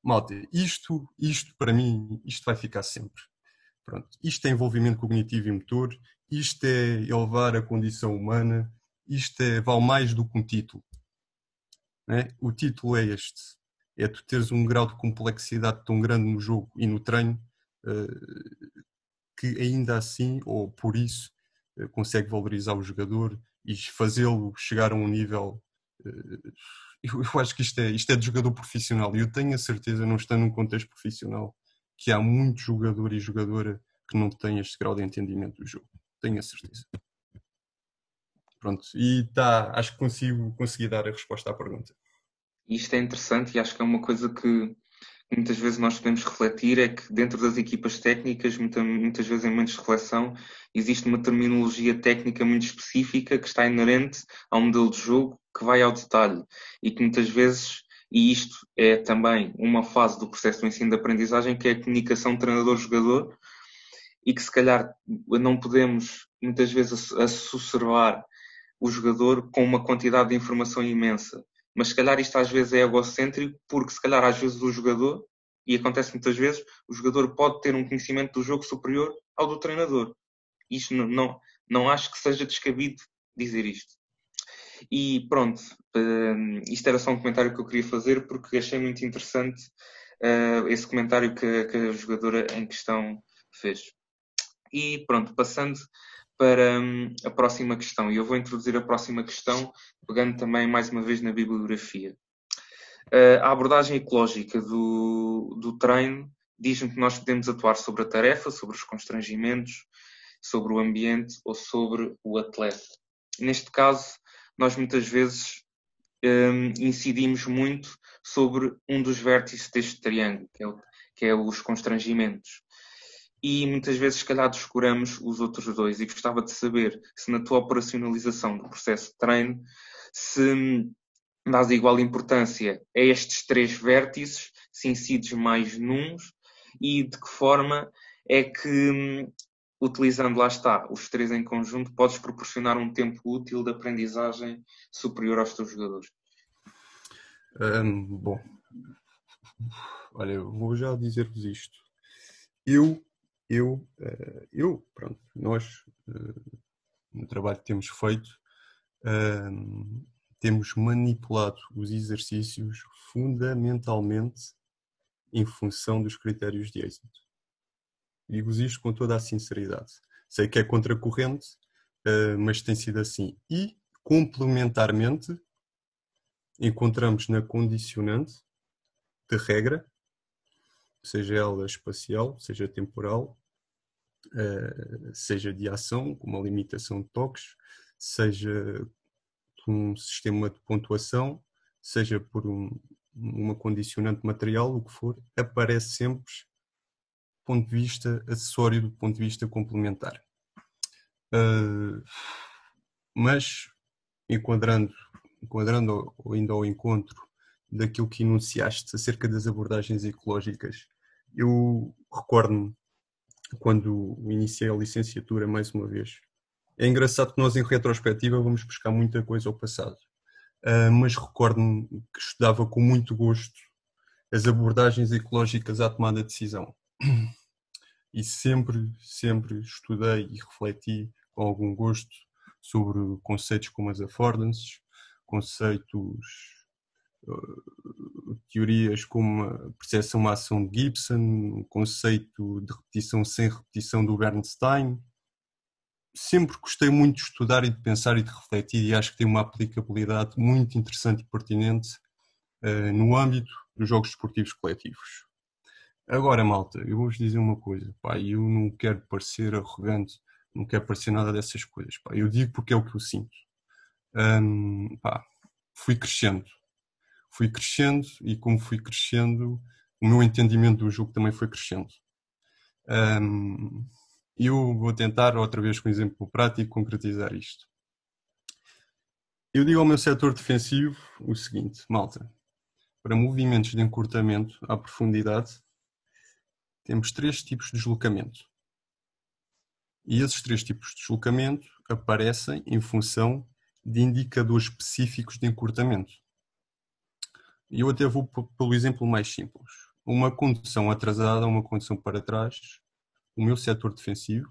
Malta, isto, isto para mim, isto vai ficar sempre. Pronto. Isto é envolvimento cognitivo e motor, isto é elevar a condição humana, isto é, vale mais do que um título. É? O título é este: é tu teres um grau de complexidade tão grande no jogo e no treino uh, que ainda assim, ou por isso, uh, consegue valorizar o jogador e fazê-lo chegar a um nível. Uh, eu, eu, acho que isto é, isto é de jogador profissional e eu tenho a certeza, não está num contexto profissional, que há muito jogador e jogadora que não têm este grau de entendimento do jogo. Tenho a certeza. Pronto, e tá, acho que consigo conseguir dar a resposta à pergunta. Isto é interessante e acho que é uma coisa que muitas vezes nós podemos refletir, é que dentro das equipas técnicas, muitas, muitas vezes em momentos de reflexão, existe uma terminologia técnica muito específica que está inerente ao modelo de jogo, que vai ao detalhe e que muitas vezes, e isto é também uma fase do processo do ensino de aprendizagem, que é a comunicação treinador-jogador, e que se calhar não podemos muitas vezes associar o jogador com uma quantidade de informação imensa. Mas se calhar isto às vezes é egocêntrico, porque se calhar às vezes o jogador, e acontece muitas vezes, o jogador pode ter um conhecimento do jogo superior ao do treinador. Isto não, não, não acho que seja descabido dizer isto. E pronto, uh, isto era só um comentário que eu queria fazer porque achei muito interessante uh, esse comentário que, a jogadora em questão fez. E pronto, passando para hum, a próxima questão. E eu vou introduzir a próxima questão, pegando também mais uma vez na bibliografia. A abordagem ecológica do, do treino diz-me que nós podemos atuar sobre a tarefa, sobre os constrangimentos, sobre o ambiente ou sobre o atleta. Neste caso, nós muitas vezes um, incidimos muito sobre um dos vértices deste triângulo, que é, o, que é os constrangimentos e muitas vezes, se calhar, descuramos os outros dois. E gostava de saber se na tua operacionalização do processo de treino, se dás igual importância a estes três vértices, se incides mais nuns e de que forma é que, utilizando, lá está, os três em conjunto, podes proporcionar um tempo útil de aprendizagem superior aos teus jogadores. Um, bom, olha, vou já dizer-vos isto. Eu eu, eh, eu pronto, nós, eh, no trabalho que temos feito, ehm, temos manipulado os exercícios fundamentalmente em função dos critérios de êxito. Digo-vos isto com toda a sinceridade. Sei que é contracorrente, eh, mas tem sido assim. E, complementarmente, encontramos na condicionante de regra seja ela espacial, seja temporal, uh, seja de ação, com uma limitação de toques, seja por um sistema de pontuação, seja por um, uma condicionante material, o que for, aparece sempre ponto de vista acessório, do ponto de vista complementar. Uh, mas, enquadrando, enquadrando ainda ao encontro daquilo que enunciaste acerca das abordagens ecológicas, eu recordo-me quando iniciei a licenciatura mais uma vez. É engraçado que nós, em retrospectiva, vamos buscar muita coisa ao passado. Uh, mas recordo-me que estudava com muito gosto as abordagens ecológicas à tomada de decisão. E sempre, sempre estudei e refleti com algum gosto sobre conceitos como as affordances, conceitos, teorias como a percepção-ação de Gibson, o conceito de repetição sem repetição do Bernstein. Sempre gostei muito de estudar e de pensar e de refletir e acho que tem uma aplicabilidade muito interessante e pertinente uh, no âmbito dos jogos desportivos coletivos. Agora, malta, eu vou-vos dizer uma coisa, pá, eu não quero parecer arrogante, não quero parecer nada dessas coisas, pá, eu digo porque é o que eu sinto. Um, pá, fui crescendo, fui crescendo e como fui crescendo, o meu entendimento do jogo também foi crescendo. Um, eu vou tentar, outra vez com um exemplo prático, concretizar isto. Eu digo ao meu setor defensivo o seguinte, malta, para movimentos de encurtamento à profundidade, temos três tipos de deslocamento. E esses três tipos de deslocamento aparecem em função de indicadores específicos de encurtamento. E eu até vou pelo exemplo mais simples. Uma condução atrasada, uma condução para trás, o meu setor defensivo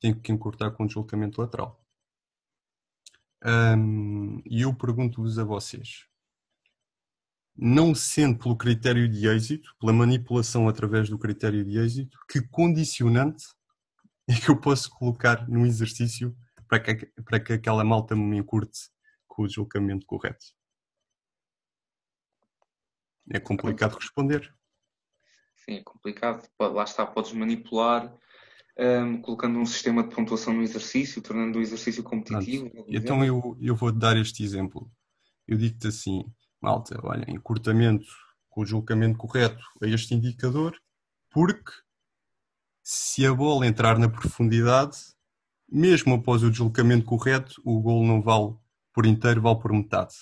tem que encurtar com deslocamento lateral. E eu pergunto-vos a vocês: não sendo pelo critério de êxito, pela manipulação através do critério de êxito, que condicionante é que eu posso colocar no exercício para que, para que aquela malta me encurte com o deslocamento correto? É complicado responder. Sim, é complicado. Lá está, podes manipular um, colocando um sistema de pontuação no exercício, tornando o exercício competitivo. Então eu, eu vou dar este exemplo. Eu digo-te assim, malta, olha, encurtamento com o deslocamento correto a este indicador, porque se a bola entrar na profundidade, mesmo após o deslocamento correto, o gol não vale por inteiro, vale por metade.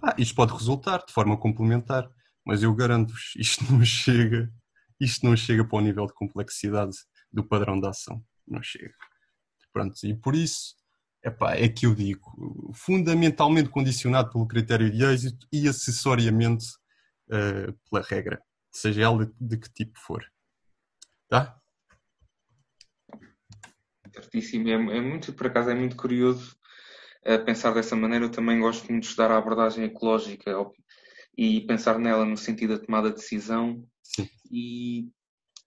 Ah, isto pode resultar de forma complementar, mas eu garanto-vos, isto não chega, isto não chega para o nível de complexidade do padrão de ação. Não chega. Pronto, e por isso Epá, é que eu digo, fundamentalmente condicionado pelo critério de êxito e acessoriamente uh, pela regra, seja ela de, que tipo for. Tá? Certíssimo. É, é, muito, por acaso, é muito curioso uh, pensar dessa maneira. Eu também gosto muito de estudar a abordagem ecológica e pensar nela no sentido da tomada de decisão. Sim. E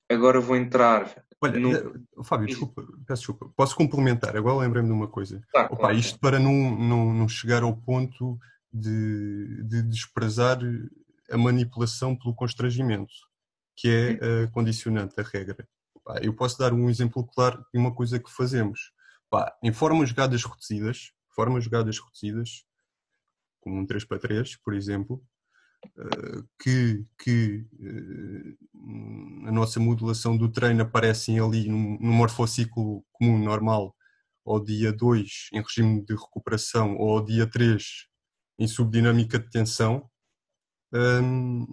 agora vou entrar Olha, no... Eh, Fábio, desculpa, peço desculpa. Posso complementar? Agora lembrei-me de uma coisa. Claro, Opa, claro. Isto para não, não, não chegar ao ponto de, de desprezar a manipulação pelo constrangimento, que é a condicionante, a regra. Opa, eu posso dar um exemplo claro de uma coisa que fazemos. Opa, em formas jogadas reduzidas, formas jogadas reduzidas, como um 3 para 3, por exemplo, que, que uh, a nossa modulação do treino aparecem ali no, no morfociclo comum normal ao dia 2 em regime de recuperação ou ao dia 3 em subdinâmica de tensão, um,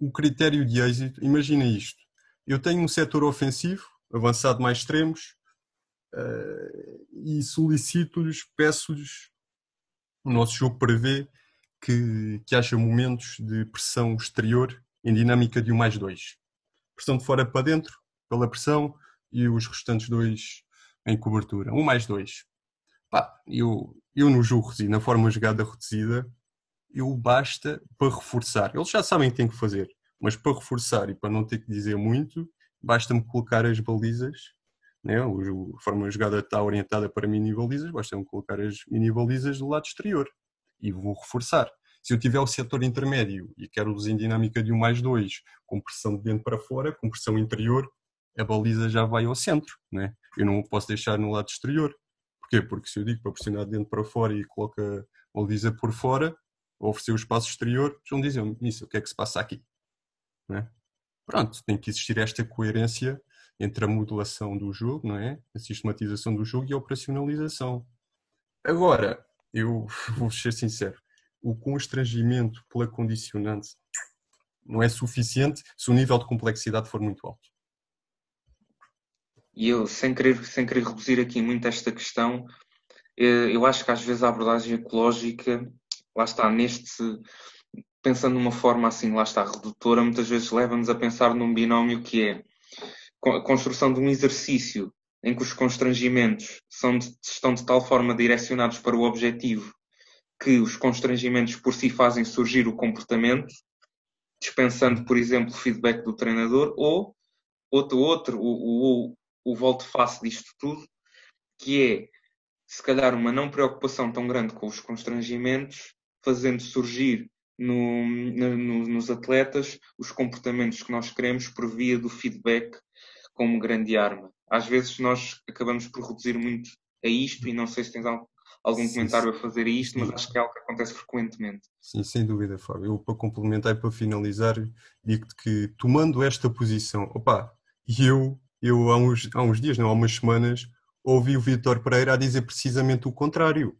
o critério de êxito, imagina isto, eu tenho um setor ofensivo, avançado mais extremos, uh, e solicito-lhes, peço-lhes, o nosso jogo prevê que, que haja momentos de pressão exterior em dinâmica de 1 mais 2. Pressão de fora para dentro, pela pressão, e os restantes dois em cobertura. 1 mais 2. Pá, eu, eu no jogo reduzido, na forma jogada reduzida, eu basta para reforçar. Eles já sabem o que têm que fazer, mas para reforçar e para não ter que dizer muito, basta-me colocar as balizas. Né? A forma jogada está orientada para mini balizas, basta-me colocar as mini balizas do lado exterior e vou reforçar. Se eu tiver o setor intermédio e quero luz em dinâmica de 1 mais 2, com pressão de dentro para fora, com pressão interior, a baliza já vai ao centro. Né? Eu não posso deixar no lado exterior. Porquê? Porque se eu digo para pressionar de dentro para fora e coloca a baliza por fora, ou oferecer o espaço exterior, já vão dizer, isso, o que é que se passa aqui? Né? pronto, tem que existir esta coerência entre a modulação do jogo, não é? A sistematização do jogo e a operacionalização. Agora, eu vou ser sincero, o constrangimento pela condicionante não é suficiente se o nível de complexidade for muito alto. E eu, sem querer, sem querer reduzir aqui muito esta questão, eh, eu acho que às vezes a abordagem ecológica, lá está, neste, pensando uma forma assim, lá está, redutora, muitas vezes leva-nos a pensar num binómio que é a construção de um exercício em que os constrangimentos de, estão de tal forma direcionados para o objetivo que os constrangimentos por si fazem surgir o comportamento, dispensando, por exemplo, o feedback do treinador, ou outro, outro o, o, o volte-face disto tudo, que é, se calhar, uma não preocupação tão grande com os constrangimentos, fazendo surgir no, no, nos atletas os comportamentos que nós queremos por via do feedback como grande arma. Às vezes nós acabamos por reduzir muito a isto e não sei se tens algum sim, comentário sim. a fazer a isto, mas acho que é algo que acontece frequentemente. Sim, sem dúvida, Fábio. Eu, para complementar e para finalizar, digo-te que tomando esta posição, opa, eu, eu há, uns, há uns dias, não, há umas semanas, ouvi o Vitor Pereira a dizer precisamente o contrário.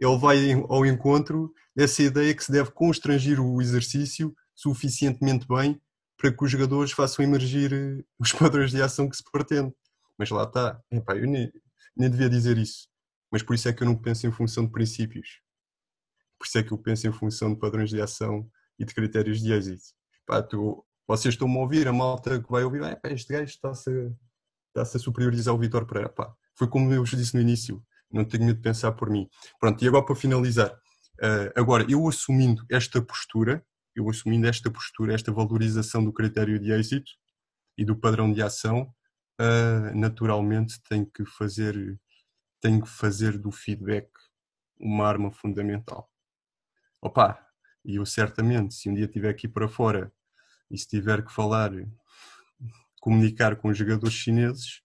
Ele vai ao encontro dessa ideia que se deve constrangir o exercício suficientemente bem para que os jogadores façam emergir eh, os padrões de ação que se pretende. Mas lá está, Epá, eu nem, nem devia dizer isso. Mas por isso é que eu não penso em função de princípios. Por isso é que eu penso em função de padrões de ação e de critérios de êxito. Pá, tu, vocês estão-me a ouvir, a malta que vai ouvir, ah, este gajo está-se a, está a superiorizar o Vitor Pereira. Foi como eu vos disse no início, não tenho medo de pensar por mim. Pronto, e agora para finalizar, uh, agora eu assumindo esta postura, eu assumindo esta postura, esta valorização do critério de êxito e do padrão de ação, uh, naturalmente tenho que fazer tenho que fazer do feedback uma arma fundamental. Opa, e eu certamente, se um dia estiver aqui para fora e se tiver que falar, comunicar com os jogadores chineses,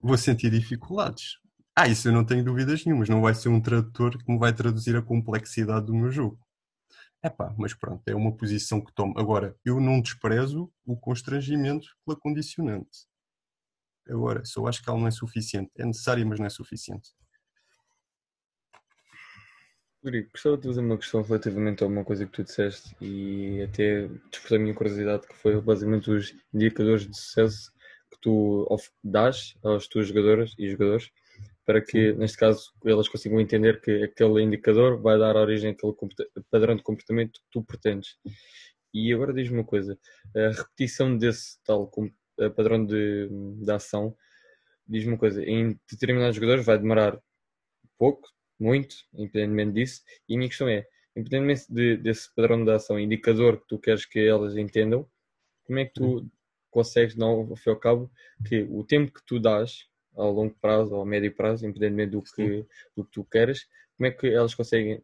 vou sentir dificuldades. Ah, isso eu não tenho dúvidas nenhumas, não vai ser um tradutor que me vai traduzir a complexidade do meu jogo. É pá, mas pronto, é uma posição que tomo. Agora, eu não desprezo o constrangimento pela condicionante. Agora, só acho que ela não é suficiente. É necessária, mas não é suficiente. Rodrigo, gostava de fazer uma questão relativamente a uma coisa que tu disseste e até despertei a minha curiosidade, que foi basicamente os indicadores de sucesso que tu dás aos teus jogadoras e jogadores para que, neste caso, elas consigam entender que aquele indicador vai dar origem àquele padrão de comportamento que tu pretendes. E agora diz-me uma coisa: a repetição desse tal padrão de, de ação, diz-me uma coisa: em determinados jogadores vai demorar pouco, muito, independentemente disso, e a minha questão é: independentemente de, desse padrão de ação, indicador que tu queres que elas entendam, como é que tu consegues, não, ao fim e ao cabo, que o tempo que tu dás ao longo prazo ou a médio prazo, independentemente do que, do que tu queres, como é que elas conseguem,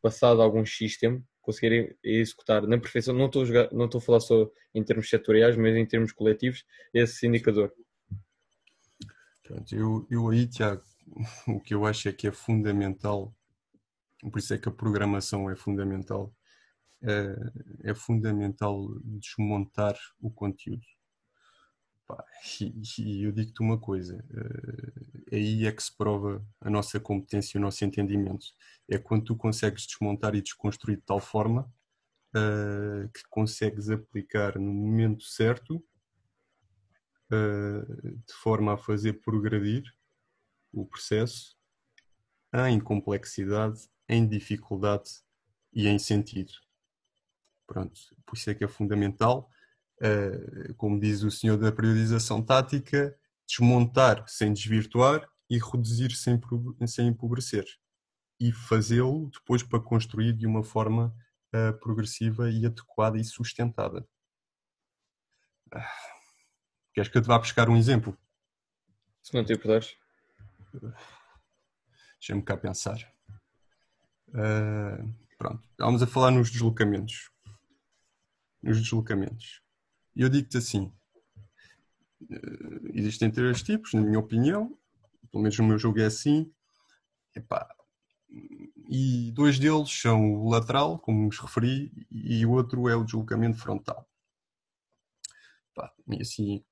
passado algum X tempo, conseguirem executar na perfeição, não estou a, jogar, não estou a falar só em termos setoriais, mas em termos coletivos, esse indicador? Pronto, eu, eu aí, Tiago, o que eu acho é que é fundamental, por isso é que a programação é fundamental, é, é fundamental desmontar o conteúdo. Pá, e, e, eu digo-te uma coisa, uh, aí é que se prova a nossa competência e o nosso entendimento. É quando tu consegues desmontar e desconstruir de tal forma uh, que consegues aplicar no momento certo, uh, de forma a fazer progredir o processo em complexidade, em dificuldade e em sentido. Pronto, por isso é que é fundamental como diz o senhor da periodização tática, desmontar sem desvirtuar e reduzir sem, sem empobrecer. E fazê-lo depois para construir de uma forma uh, progressiva e adequada e sustentada. Uh, queres que eu te vá buscar um exemplo? Se não te puderes. Deixa-me cá pensar. Uh, pronto, vamos a falar nos deslocamentos. Nos deslocamentos. E eu digo-te assim: eh, existem três tipos, na minha opinião, pelo menos no meu jogo é assim. Epá, e dois deles são o lateral, como vos referi, e o outro é o deslocamento frontal. pá, e assim,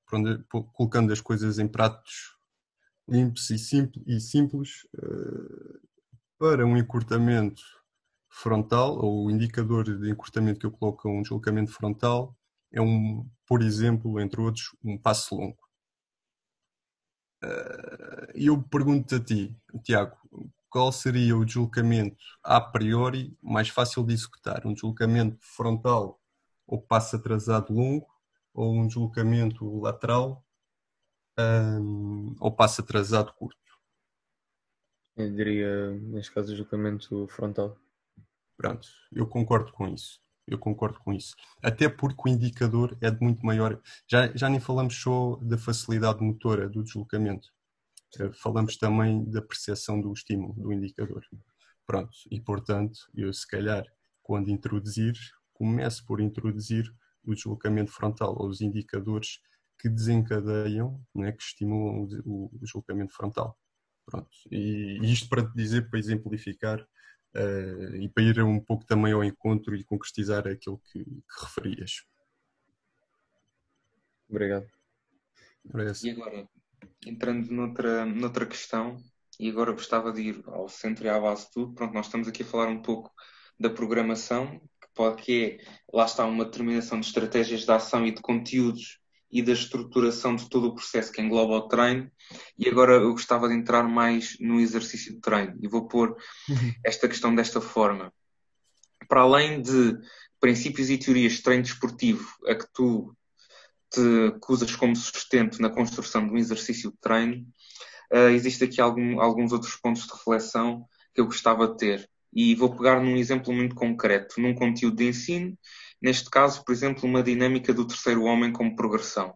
colocando as coisas em pratos limpos e, simples, e uh, para um encurtamento frontal, ou o indicador de encurtamento que eu coloco a um deslocamento frontal, é um, por exemplo, entre outros, um passo longo. Uh, eu pergunto a ti, Tiago, qual seria o deslocamento a priori mais fácil de executar? Um deslocamento frontal ou passo atrasado longo ou um deslocamento lateral um, ou passo atrasado curto? Eu diria, neste caso, deslocamento frontal. Pronto, eu concordo com isso. Eu concordo com isso. Até porque o indicador é de muito maior. Já, já nem falamos só da facilidade motora do deslocamento. Eh, falamos também da percepção do estímulo do indicador. Pronto, e portanto, eu se calhar, quando introduzir, começo por introduzir o deslocamento frontal ou os indicadores que desencadeiam, né, que estimulam o, deslocamento frontal. Pronto. E isto para dizer, para exemplificar uh, e para ir um pouco também ao encontro e concretizar aquilo que, que referias. Obrigado. E agora, entrando noutra, noutra questão, e agora gostava de ir ao centro e à base de tudo. Pronto, nós estamos aqui a falar um pouco da programação, que pode que é, lá está uma determinação de estratégias de ação e de conteúdos e da estruturação de todo o processo que engloba o treino. E agora eu gostava de entrar mais no exercício de treino e vou pôr uhum. esta questão desta forma. Para além de princípios e teorias de treino desportivo a que tu te que usas como sustento na construção de um exercício de treino, uh, existe aqui algum, alguns outros pontos de reflexão que eu gostava de ter. E vou pegar num exemplo muito concreto, num conteúdo de ensino, neste caso, por exemplo, uma dinâmica do terceiro homem como progressão.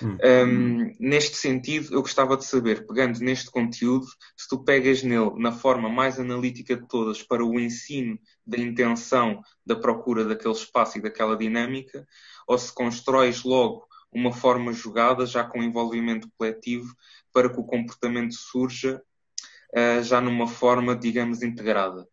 Hum. Um, neste sentido, eu gostava de saber, pegando neste conteúdo, se tu pegas nele na forma mais analítica de todas para o ensino da intenção da procura daquele espaço e daquela dinâmica, ou se constróis logo uma forma jogada, já com envolvimento coletivo, para que o comportamento surja uh, já numa forma, digamos, integrada.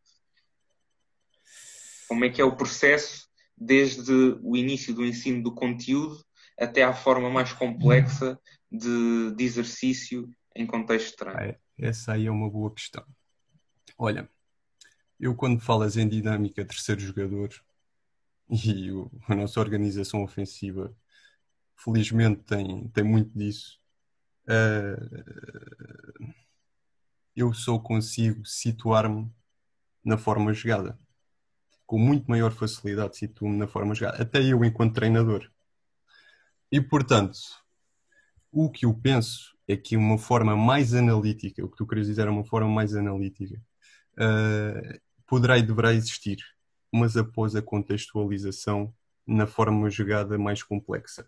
Como é que é o processo desde o início do ensino do conteúdo até à forma mais complexa de, de exercício em contexto de treino? Essa aí é uma boa questão. Olha, eu quando falas em dinâmica terceiro jogador e o, a nossa organização ofensiva felizmente tem, tem muito disso, uh, eu só consigo situar-me na forma jogada. Com muito maior facilidade situo-me na forma jogada. Até eu enquanto treinador. E, portanto, o que eu penso é que uma forma mais analítica, o que tu queres dizer é uma forma mais analítica, uh, poderá e deverá existir, mas após a contextualização na forma jogada mais complexa.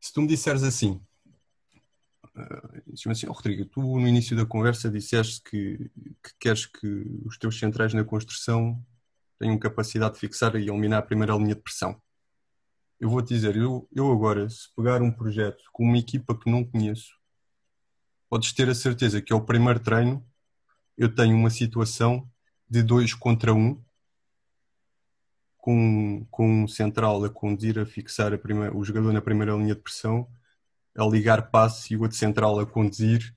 Se tu me disseres assim, assim, oh, Rodrigo, tu no início da conversa disseste que, que queres que os teus centrais na construção tenham capacidade de fixar e eliminar a primeira linha de pressão. Eu vou te dizer, eu, eu agora, se pegar um projeto com uma equipa que não conheço, podes ter a certeza que ao primeiro treino eu tenho uma situação de dois contra um, com, com um central a conduzir, a fixar a primeira, o jogador na primeira linha de pressão, a ligar passe e o outro central a conduzir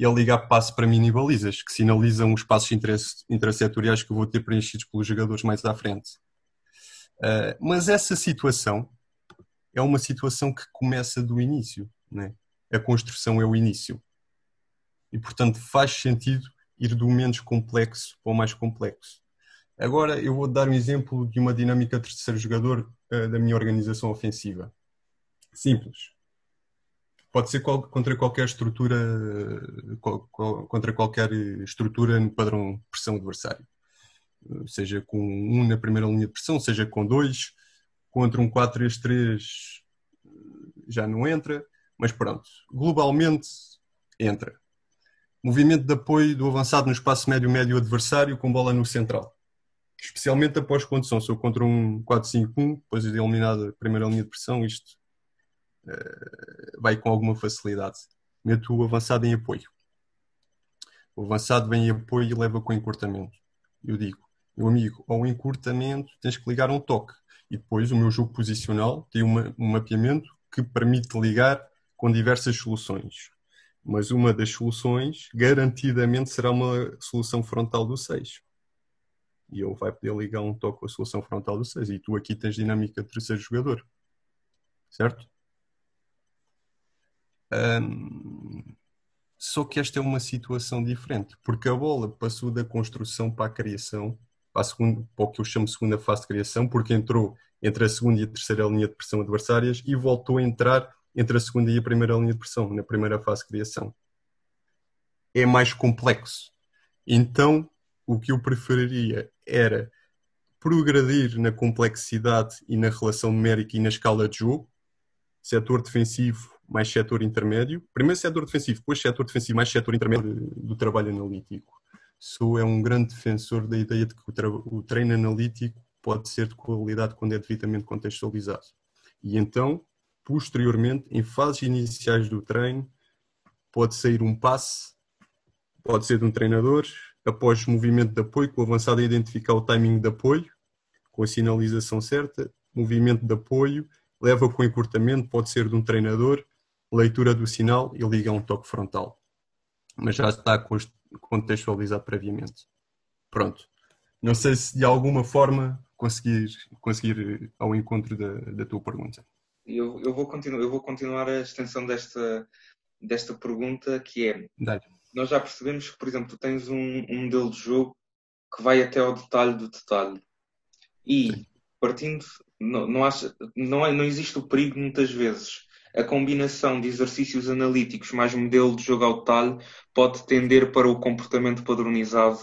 e a ligar passe para mini balizas, que sinalizam os passos intrasetoriais que eu vou ter preenchidos pelos jogadores mais à frente. Uh, mas essa situação é uma situação que começa do início. Né? A construção é o início. E, portanto, faz sentido ir do menos complexo para o mais complexo. Agora, eu vou dar um exemplo de uma dinâmica terceiro jogador uh, da minha organização ofensiva. Simples. Pode ser qual, contra qualquer estrutura, qual, qual, contra qualquer estrutura no padrão de pressão adversário. Seja com um na primeira linha de pressão, seja com dois, contra um 4-3-3 já não entra, mas pronto, globalmente entra. Movimento de apoio do avançado no espaço médio-médio adversário com bola no central. Especialmente após condução. Se eu contra um 4-5-1, depois de eliminada a primeira linha de pressão, isto vai com alguma facilidade. Meto o avançado em apoio. O avançado vem em apoio e leva com encurtamento. Eu digo, meu amigo, ao encurtamento tens que ligar um toque. E depois o meu jogo posicional tem uma, um mapeamento que permite ligar com diversas soluções. Mas uma das soluções, garantidamente, será uma solução frontal do 6. E ele vai poder ligar um toque com a solução frontal do 6. E tu aqui tens dinâmica de terceiro jogador. Certo? Um, só que esta é uma situação diferente, porque a bola passou da construção para a criação, para, a segunda, para o que eu chamo segunda fase de criação, porque entrou entre a segunda e a terceira linha de pressão adversárias e voltou a entrar entre a segunda e a primeira linha de pressão, na primeira fase de criação. É mais complexo. Então, o que eu preferiria era progredir na complexidade e na relação numérica e na escala de jogo, setor defensivo mais setor intermédio, primeiro setor defensivo, depois setor defensivo mais setor intermédio do trabalho analítico. Sou é um grande defensor da ideia de que o, treino analítico pode ser de qualidade quando é devidamente contextualizado. E então posteriormente, em fases iniciais do treino, pode sair um passe, pode ser de um treinador, após movimento de apoio, com o avançado a identificar o timing de apoio, com a sinalização certa, movimento de apoio, leva com encurtamento, pode ser de um treinador, leitura do sinal e liga um toque frontal. Mas já está contextualizado previamente. Pronto. Não sei se de alguma forma conseguir, conseguir ao encontro da, da tua pergunta eu, eu, vou continuar, eu vou continuar a extensão desta, desta pergunta, que é, nós já percebemos que, por exemplo, tu tens um, um, modelo de jogo que vai até ao detalhe do detalhe. E, Sim. partindo, não, não, acha, não, é, não existe o perigo, muitas vezes, a combinação de exercícios analíticos mais modelo de jogo ao detalhe pode tender para o comportamento padronizado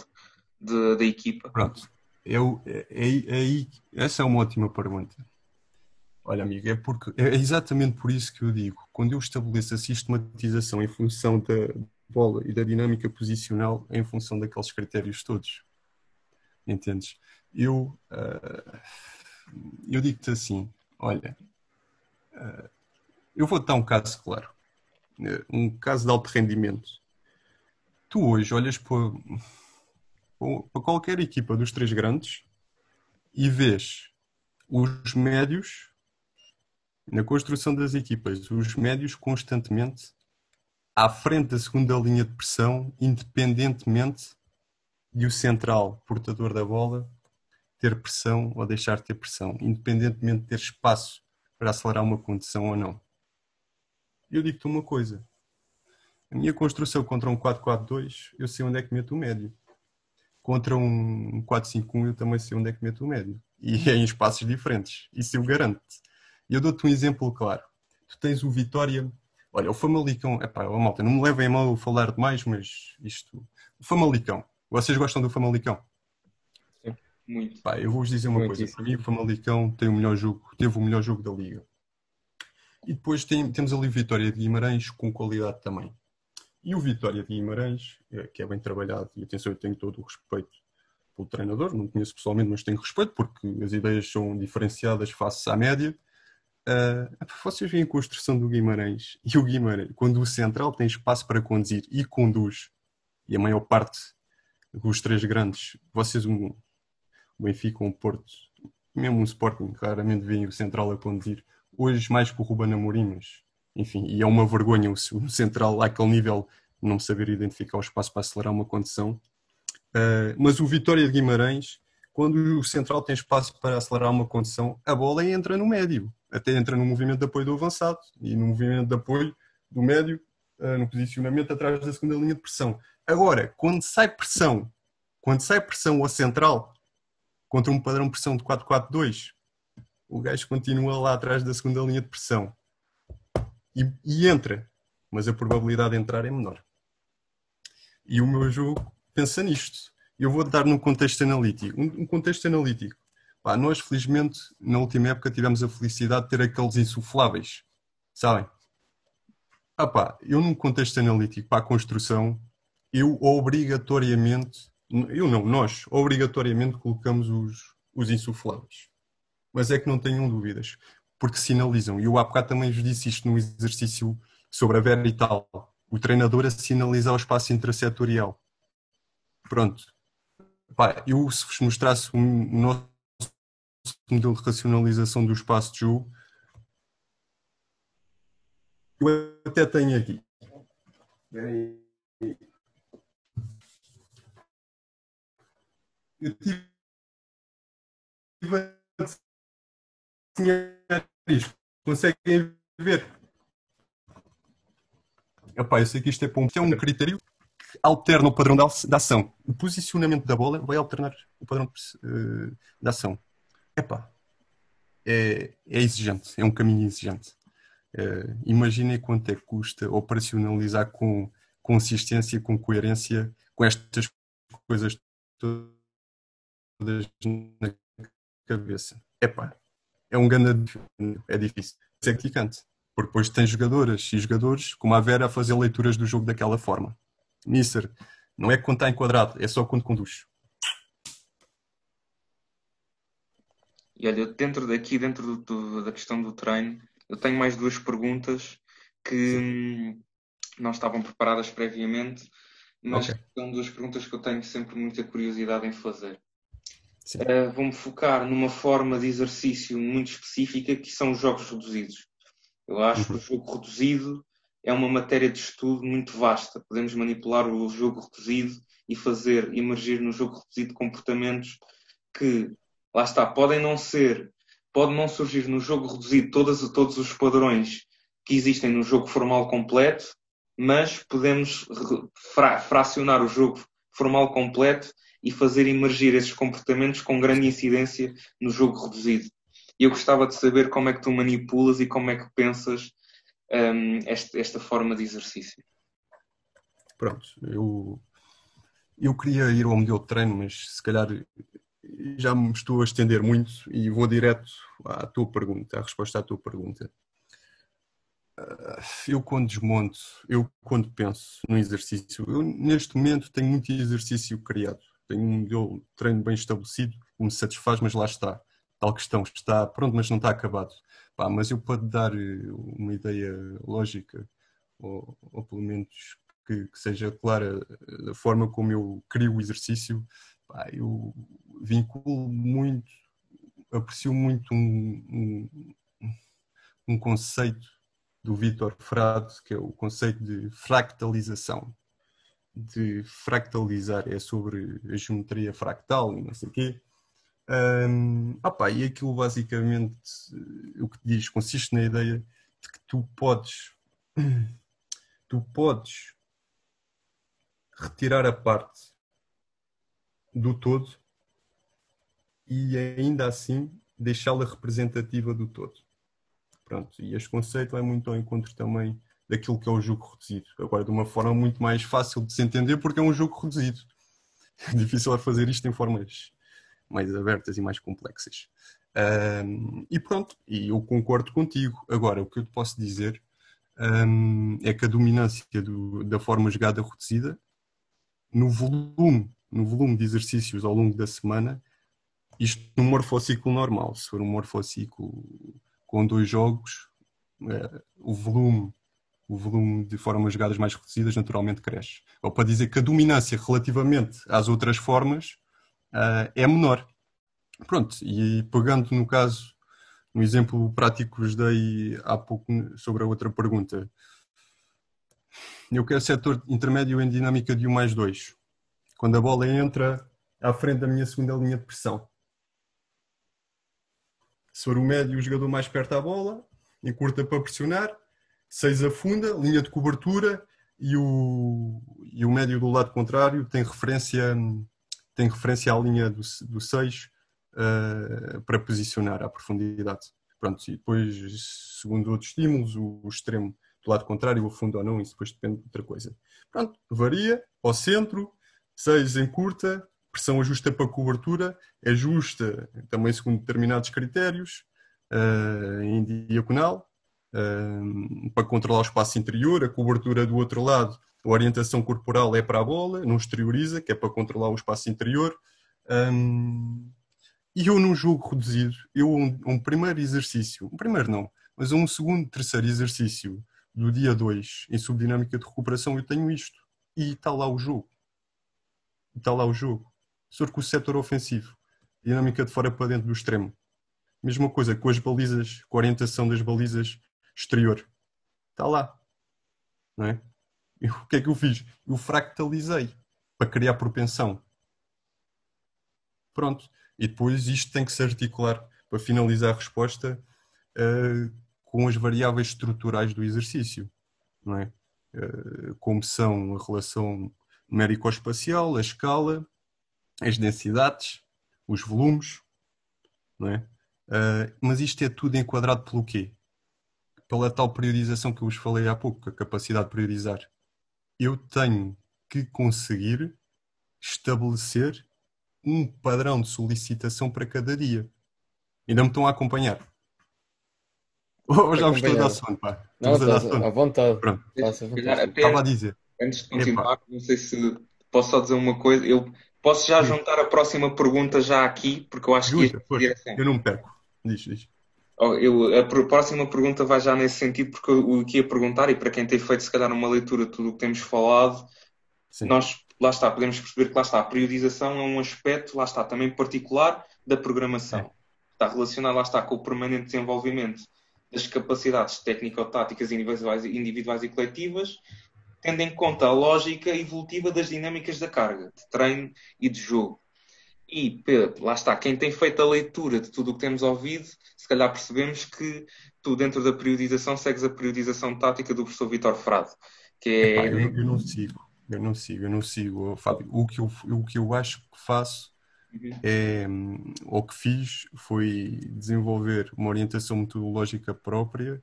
de, da equipa? Pronto. Eu, é, é, é, essa é uma ótima pergunta. Olha, amigo, é, porque, é exatamente por isso que eu digo: quando eu estabeleço a sistematização em função da bola e da dinâmica posicional, em função daqueles critérios todos. Entendes? Eu, uh, eu digo-te assim: olha, uh, eu vou dar um caso claro, um caso de alto rendimento. Tu hoje olhas para, para qualquer equipa dos três grandes e vês os médios na construção das equipas, os médios constantemente à frente da segunda linha de pressão, independentemente de o central portador da bola ter pressão ou deixar de ter pressão, independentemente de ter espaço para acelerar uma condição ou não. Eu digo-te uma coisa. A minha construção contra um 4-4-2, eu sei onde é que meto o médio. Contra um 4-5-1, eu também sei onde é que meto o médio. E é em espaços diferentes. Isso eu garanto. E eu dou-te um exemplo claro. Tu tens o Vitória. Olha, o Famalicão. Epá, oh, malta, não me levem a mal falar demais, mas isto. O Famalicão. Vocês gostam do Famalicão? Sim, muito. Pá, eu vou-vos dizer uma coisa. Para mim, o Famalicão tem o melhor jogo, teve o melhor jogo da Liga. E depois tem, temos ali o Vitória de Guimarães com qualidade também. E o Vitória de Guimarães, é, que é bem trabalhado, e atenção, eu tenho todo o respeito pelo treinador, não conheço pessoalmente, mas tenho respeito porque as ideias são diferenciadas face à média. Uh, vocês veem a construção do Guimarães e o Guimarães, quando o central tem espaço para conduzir e conduz, e a maior parte dos três grandes, vocês, um, o Benfica, um Porto, mesmo um Sporting, raramente veem o central a conduzir. Hoje, mais com o Ruben Amorim, mas enfim, e é uma vergonha o central àquele nível não saber identificar o espaço para acelerar uma condição. Uh, mas o Vitória de Guimarães, quando o central tem espaço para acelerar uma condição, a bola entra no médio até entra no movimento de apoio do avançado e no movimento de apoio do médio, uh, no posicionamento atrás da segunda linha de pressão. Agora, quando sai pressão, quando sai pressão ao central, contra um padrão de pressão de 4-4-2, o gajo continua lá atrás da segunda linha de pressão e, e entra, mas a probabilidade de entrar é menor. E o meu jogo pensa nisto. Eu vou dar num contexto analítico. Um, um contexto analítico Pá, nós, felizmente, na última época tivemos a felicidade de ter aqueles insufláveis, sabem? Ah, pá, eu num contexto analítico para a construção, eu obrigatoriamente, eu não, nós obrigatoriamente colocamos os, os insufláveis. Mas é que não tenham dúvidas, porque sinalizam. E eu há também vos disse isto no exercício sobre a Verital. O treinador a sinalizar o espaço intrasetorial. Pronto. pá, eu se vos mostrasse o nosso modelo de racionalização do espaço de jogo, eu até tenho aqui. Eu tive isto. Conseguem ver? Epá, eu sei que isto é, um, é um critério que alterna o padrão da, ação. O posicionamento da bola vai alternar o padrão de, uh, da ação. Epá, é, é exigente, é um caminho exigente. Uh, imaginem quanto é que custa operacionalizar com consistência, com coerência, com estas coisas todas na cabeça. Epá, é um grande é difícil. É gratificante. Porque depois tem jogadoras e jogadores, como a Vera, a fazer leituras do jogo daquela forma. Mister, não é quando está enquadrado, é só quando conduz. E olha, dentro daqui, dentro do, do, da questão do treino, eu tenho mais duas perguntas que hum, não estavam preparadas previamente, mas okay. são duas perguntas que eu tenho sempre muita curiosidade em fazer. Uh, Vou-me focar numa forma de exercício muito específica que são os jogos reduzidos. Eu acho uhum. que o jogo reduzido é uma matéria de estudo muito vasta. Podemos manipular o jogo reduzido e fazer emergir no jogo reduzido comportamentos que, lá está, podem não ser, pode não surgir no jogo reduzido todas, todos os padrões que existem no jogo formal completo, mas podemos fra fracionar o jogo formal completo e fazer emergir esses comportamentos com grande incidência no jogo reduzido. E eu gostava de saber como é que tu manipulas e como é que pensas um, esta, esta forma de exercício. Pronto, eu, eu queria ir ao modelo de treino, mas se calhar já me estou a estender muito e vou direto à tua pergunta, à resposta à tua pergunta. Ah, eu quando desmonto, eu quando penso no exercício, eu neste momento tenho muito exercício criado tenho um de treino bem estabelecido, me satisfaz, mas lá está. Tal questão está pronto, mas não está acabado. Pá, mas eu posso dar eh, uma ideia lógica, ou, ou pelo menos que, que, seja clara da forma como eu crio o exercício. Pá, eu vinculo muito, aprecio muito um, um, um conceito do Vitor Frade, que é o conceito de fractalização de fractalizar, é sobre a geometria fractal e não sei o quê. Um, opa, e aquilo basicamente o que diz consiste na ideia de que tu podes tu podes retirar a parte do todo e ainda assim deixá-la representativa do todo. Pronto, e este conceito é muito ao encontro também daquilo que é o jogo reduzido. Agora, de uma forma muito mais fácil de se entender, porque é um jogo reduzido. É difícil é fazer isto em formas mais abertas e mais complexas. Um, e pronto, e eu concordo contigo. Agora, o que eu te posso dizer um, é que a dominância do, da forma jogada reduzida, no volume, no volume de exercícios ao longo da semana, isto num morfociclo normal, se for um morfociclo com dois jogos, uh, o volume o volume de formas jogadas mais reduzidas naturalmente cresce. Ou para dizer que a dominância relativamente às outras formas uh, é menor. Pronto, e pegando no caso, no exemplo prático que vos dei há pouco sobre a outra pergunta, eu quero setor intermédio em dinâmica de 1 mais 2. Quando a bola entra à frente da minha segunda linha de pressão. Se for o médio, o jogador mais perto da bola, encurta para pressionar, 6 afunda, linha de cobertura e o, e o médio do lado contrário tem referência, tem referência à linha do, do 6 uh, para posicionar à profundidade. Pronto, e depois, segundo outros estímulos, o, o extremo do lado contrário afunda ou não, isso depois depende de outra coisa. Pronto, varia ao centro, 6 em curta, pressão ajusta para cobertura, é justa também segundo determinados critérios, uh, em diagonal, para controlar o espaço interior, a cobertura do outro lado, a orientação corporal é para a bola, não exterioriza, que é para controlar o espaço interior. Um, e eu num jogo reduzido, eu um, um, primeiro exercício, um primeiro não, mas um segundo, terceiro exercício do dia 2 em subdinâmica de recuperação, eu tenho isto. E está lá o jogo. Está lá o jogo. for com o setor ofensivo, dinâmica de fora para dentro do extremo. Mesma coisa com as balizas, com a orientação das balizas exterior. Está lá. Não é? E o que é que eu fiz? Eu fractalizei para criar propensão. Pronto. E depois isto tem que se articular para finalizar a resposta uh, com as variáveis estruturais do exercício. Não é? Uh, como são a relação numérico-espacial, a escala, as densidades, os volumes, não é? Uh, mas isto é tudo enquadrado pelo quê? Pela tal priorização que eu vos falei há pouco, a capacidade de priorizar. Eu tenho que conseguir estabelecer um padrão de solicitação para cada dia. Ainda me estão a acompanhar. Ou já vos estou a dar sono, pá? Não, estás à vontade. Pronto. Estava a dizer. Antes de continuar, Epa. não sei se posso só dizer uma coisa. Eu posso já juntar a próxima pergunta já aqui, porque eu acho Justa, que é Eu não me perco. Diz, diz. Eu, a próxima pergunta vai já nesse sentido, porque o que ia perguntar, e para quem tem feito se calhar uma leitura de tudo o que temos falado, Sim. nós, lá está, podemos perceber que lá está, a periodização é um aspecto, lá está, também particular da programação. Está relacionado, lá está, com o permanente desenvolvimento das capacidades técnico-táticas individuais, individuais e coletivas, tendo em conta a lógica evolutiva das dinâmicas da carga, de treino e de jogo. E lá está, quem tem feito a leitura de tudo o que temos ouvido, se calhar percebemos que tu, dentro da periodização, segues a periodização tática do professor Vitor Frado. Que é... Epá, eu, eu, não sigo, eu não sigo, eu não sigo, Fábio. O que eu, o que eu acho que faço uhum. é, ou que fiz foi desenvolver uma orientação metodológica própria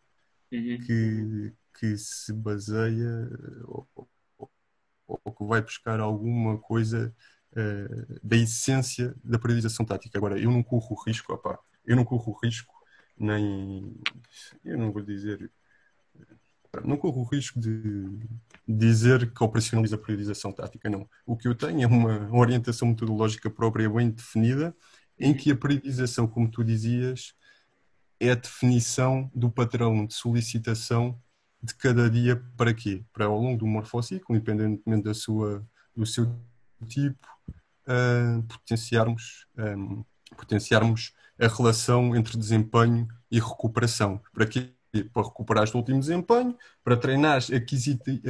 uhum. que, que se baseia ou, ou, ou que vai buscar alguma coisa uh, da essência da periodização tática. Agora, eu não corro o risco, opa, eu não corro o risco, nem. Eu não vou dizer. Não corro o risco de dizer que operacionaliza a periodização tática, não. O que eu tenho é uma orientação metodológica própria bem definida, em que a periodização, como tu dizias, é a definição do padrão de solicitação de cada dia para quê? Para ao longo do morfociclo, independentemente da sua, do seu tipo, uh, potenciarmos, um, potenciarmos a relação entre desempenho e recuperação. Para quê? Para recuperar o último desempenho, para treinar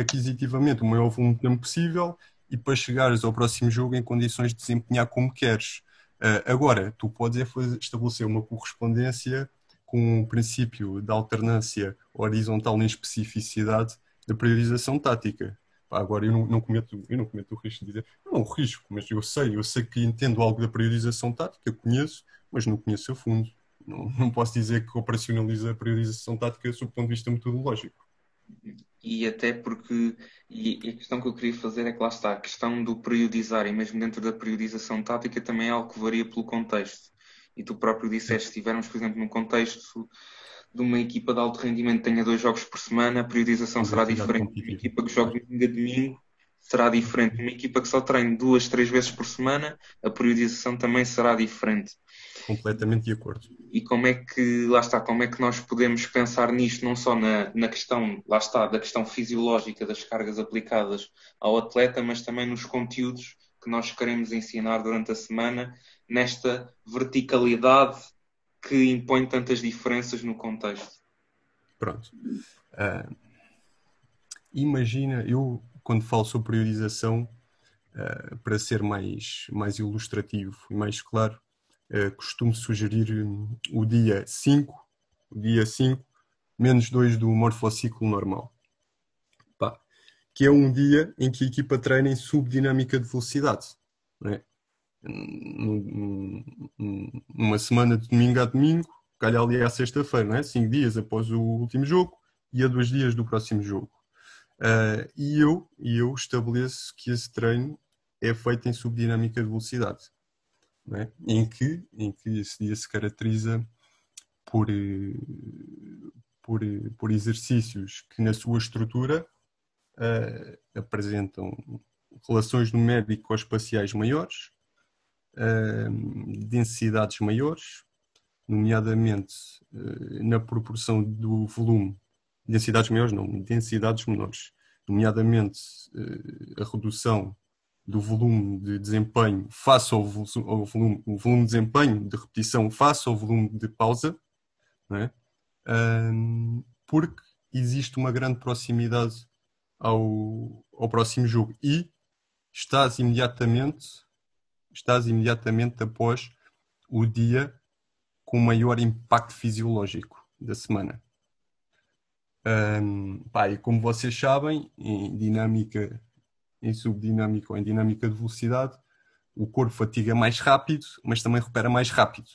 aquisitivamente o maior volume de tempo possível e para chegares ao próximo jogo em condições de desempenhar como queres. Uh, agora, tu podes é fazer, estabelecer uma correspondência com o princípio da alternância horizontal em especificidade da priorização tática. Agora, eu não, não, cometo, eu não cometo o risco de dizer, não, risco, mas eu sei, eu sei que entendo algo da priorização tática, conheço, mas não conheço a fundo. Não, não posso dizer que operacionaliza a priorização tática sob o ponto de vista metodológico. E até porque, e a questão que eu queria fazer é que lá está, a questão do periodizar, e mesmo dentro da periodização tática, também é algo que varia pelo contexto. E tu próprio disseste, se estivermos, por exemplo, num contexto de uma equipa de alto rendimento tenha dois jogos por semana, a periodização será diferente. Uma equipa que joga domingo a domingo será diferente. Uma equipa que só treine duas, três vezes por semana, a periodização também será diferente. Completamente de acordo. E como é que, lá está, como é que nós podemos pensar nisto, não só na, na questão, lá está, da questão fisiológica das cargas aplicadas ao atleta, mas também nos conteúdos que nós queremos ensinar durante a semana, nesta verticalidade que impõe tantas diferenças no contexto? Pronto. Uh, imagina, eu quando falo sobre priorização, uh, para ser mais, mais ilustrativo e mais claro, costumo sugerir o dia 5, o dia 5, menos 2 do morfociclo normal. Pá, que é um dia em que a equipa treina em subdinâmica de velocidade. Não é? numa semana de domingo a domingo, calhar ali à sexta-feira, não é? Cinco dias após o último jogo e a dois dias do próximo jogo. Uh, e, eu, eu estabeleço que esse treino é feito em subdinâmica de velocidade, é? em, que, em que esse dia se caracteriza por, por, por exercícios que na sua estrutura uh, apresentam relações numérico-espaciais maiores, densidades maiores, nomeadamente uh, na proporção do volume, densidades maiores não, densidades menores, nomeadamente uh, a redução do volume de desempenho face ao, ao volume, o volume de desempenho de repetição face ao volume de pausa, é? um, porque existe uma grande proximidade ao, ao próximo jogo e estás imediatamente estás imediatamente após o dia com maior impacto fisiológico da semana. Um, pá, e como vocês sabem, em dinâmica, em subdinâmica ou em dinâmica de velocidade, o corpo fatiga mais rápido, mas também recupera mais rápido.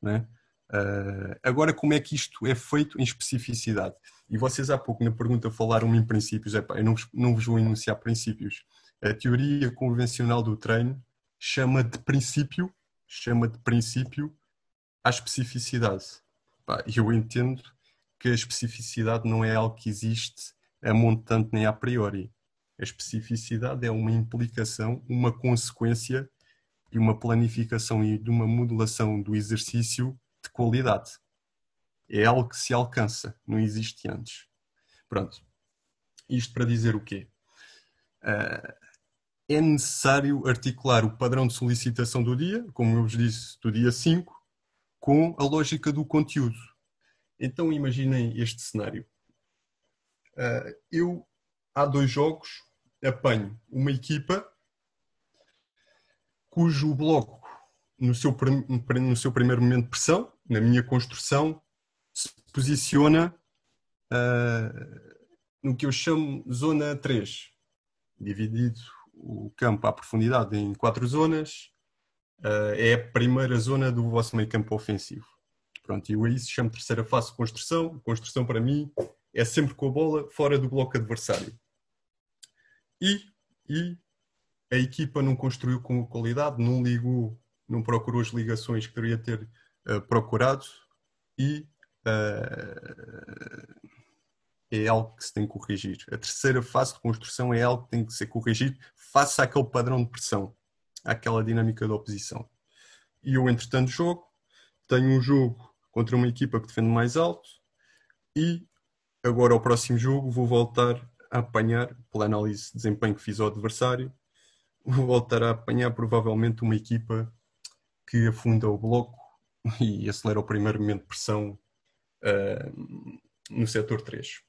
Né? Uh, agora, como é que isto é feito em especificidade? E vocês há pouco na pergunta falaram em princípios, Epá, eu não não vos vou enunciar princípios. A teoria convencional do treino chama de princípio, chama de princípio à especificidade. E eu entendo que a especificidade não é algo que existe a montante nem a priori. A especificidade é uma implicação, uma consequência e uma planificação e de uma modulação do exercício de qualidade. É algo que se alcança, não existe antes. Pronto. Isto para dizer o quê? Uh, é necessário articular o padrão de solicitação do dia, como eu vos disse, do dia 5, com a lógica do conteúdo. Então imaginem este cenário. Uh, eu, há dois jogos, apanho uma equipa cujo bloco, no seu, no seu primeiro momento de pressão, na minha construção, se posiciona uh, no que eu chamo zona 3, dividido o campo à profundidade em quatro zonas, uh, é a primeira zona do vosso meio campo ofensivo. Pronto, eu aí se chamo terceira fase de construção. Construção para mim é sempre com a bola fora do bloco adversário. E, e a equipa não construiu com qualidade, não ligou, não procurou as ligações que deveria ter uh, procurado e uh, é algo que se tem que corrigir. A terceira fase de construção é algo que tem que ser corrigido face àquele padrão de pressão, àquela dinâmica de oposição. E eu, entretanto, jogo, tenho um jogo contra uma equipa que defende mais alto e agora ao próximo jogo vou voltar a apanhar, pela análise de desempenho que fiz ao adversário, vou voltar a apanhar provavelmente uma equipa que afunda o bloco e acelera o primeiro momento de pressão uh, no setor 3.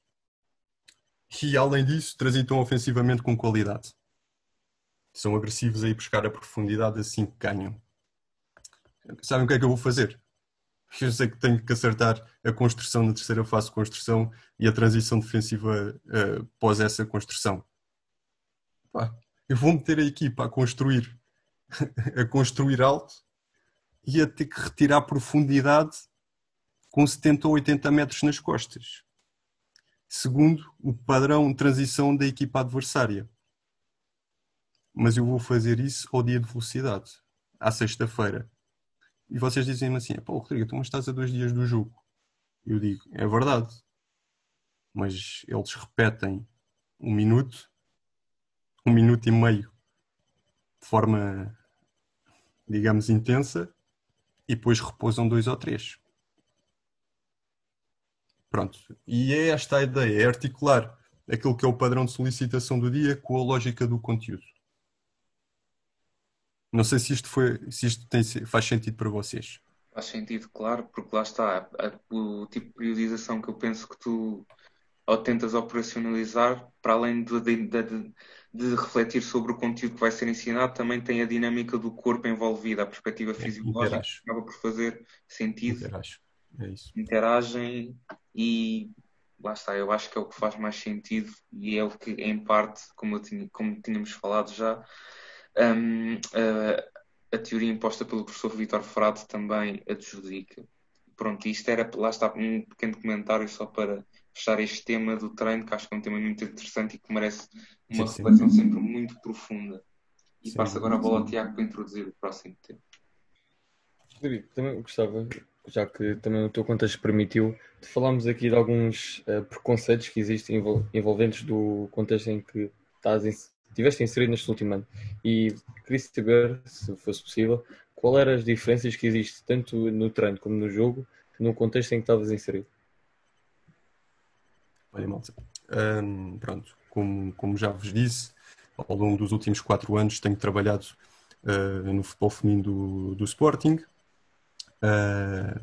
E além disso, transitam ofensivamente com qualidade. São agressivos a ir buscar a profundidade assim que ganham. Sabem o que é que eu vou fazer? Eu sei que tenho que acertar a construção na terceira fase de construção e a transição defensiva uh, pós essa construção. Pá, eu vou meter a equipa a construir, a construir alto e a ter que retirar profundidade com 70 ou 80 metros nas costas. Segundo, o padrão de transição da equipa adversária. Mas eu vou fazer isso ao dia de velocidade, à sexta-feira e vocês dizem-me assim: pô, Rodrigo, tu estás a dois dias do jogo. Eu digo: é verdade. Mas eles repetem um minuto, um minuto e meio, de forma, digamos, intensa, e depois repousam dois ou três. Pronto. E é esta a ideia: é articular aquilo que é o padrão de solicitação do dia com a lógica do conteúdo. Não sei se isto, foi, se isto tem, faz sentido para vocês. Faz sentido, claro, porque lá está o tipo de periodização que eu penso que tu ou tentas operacionalizar, para além de, de, de, de, refletir sobre o conteúdo que vai ser ensinado, também tem a dinâmica do corpo envolvida, a perspectiva é, fisiológica, que acaba por fazer sentido. Interage. É isso. Interagem e lá está, eu acho que é o que faz mais sentido e é o que, em parte, como, tinha, como tínhamos falado já, um, a, a, teoria imposta pelo professor Vitor Frade também adjudica. Pronto, isto era, lá está, um pequeno comentário só para fechar este tema do treino, que acho que é um tema muito interessante e que merece uma sim, reflexão sim. sempre muito profunda. E sim, passo agora a bola ao Tiago para introduzir o próximo tema. David, também gostava, já que também o teu contexto permitiu, de falarmos aqui de alguns uh, preconceitos que existem envolventes do contexto em que estás estiveste inserido neste último ano e queria saber, se fosse possível, qual eram as diferenças que existem tanto no treino como no jogo, no contexto em que estavas inserido. Olha, malta, hum, pronto, como, como já vos disse, ao longo dos últimos quatro anos tenho trabalhado uh, no futebol feminino do, do Sporting. Uh,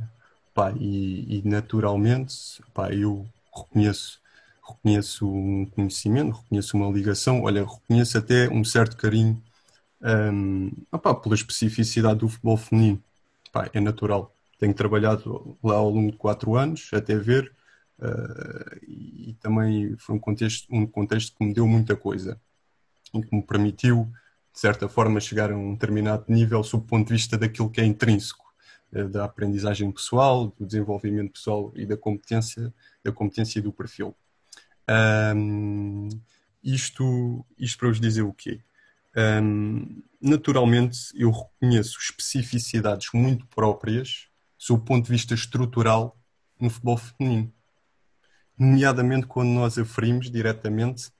pá, e, e, naturalmente pá, eu reconheço, reconheço um conhecimento, reconheço uma ligação, olha, reconheço até um certo carinho um, opá, pela especificidade do futebol feminino. É natural. Tenho trabalhado lá ao longo de quatro anos, até ver, uh, e, também foi um contexto, um contexto que me deu muita coisa e que me permitiu, de certa forma, chegar a um determinado nível sob o ponto de vista daquilo que é intrínseco, uh, da aprendizagem pessoal, do desenvolvimento pessoal e da competência, da competência e do perfil. Um, isto, isto para vos dizer o quê? Um, naturalmente, eu reconheço especificidades muito próprias, sob o ponto de vista estrutural, no futebol feminino. Nomeadamente quando nós aferimos diretamente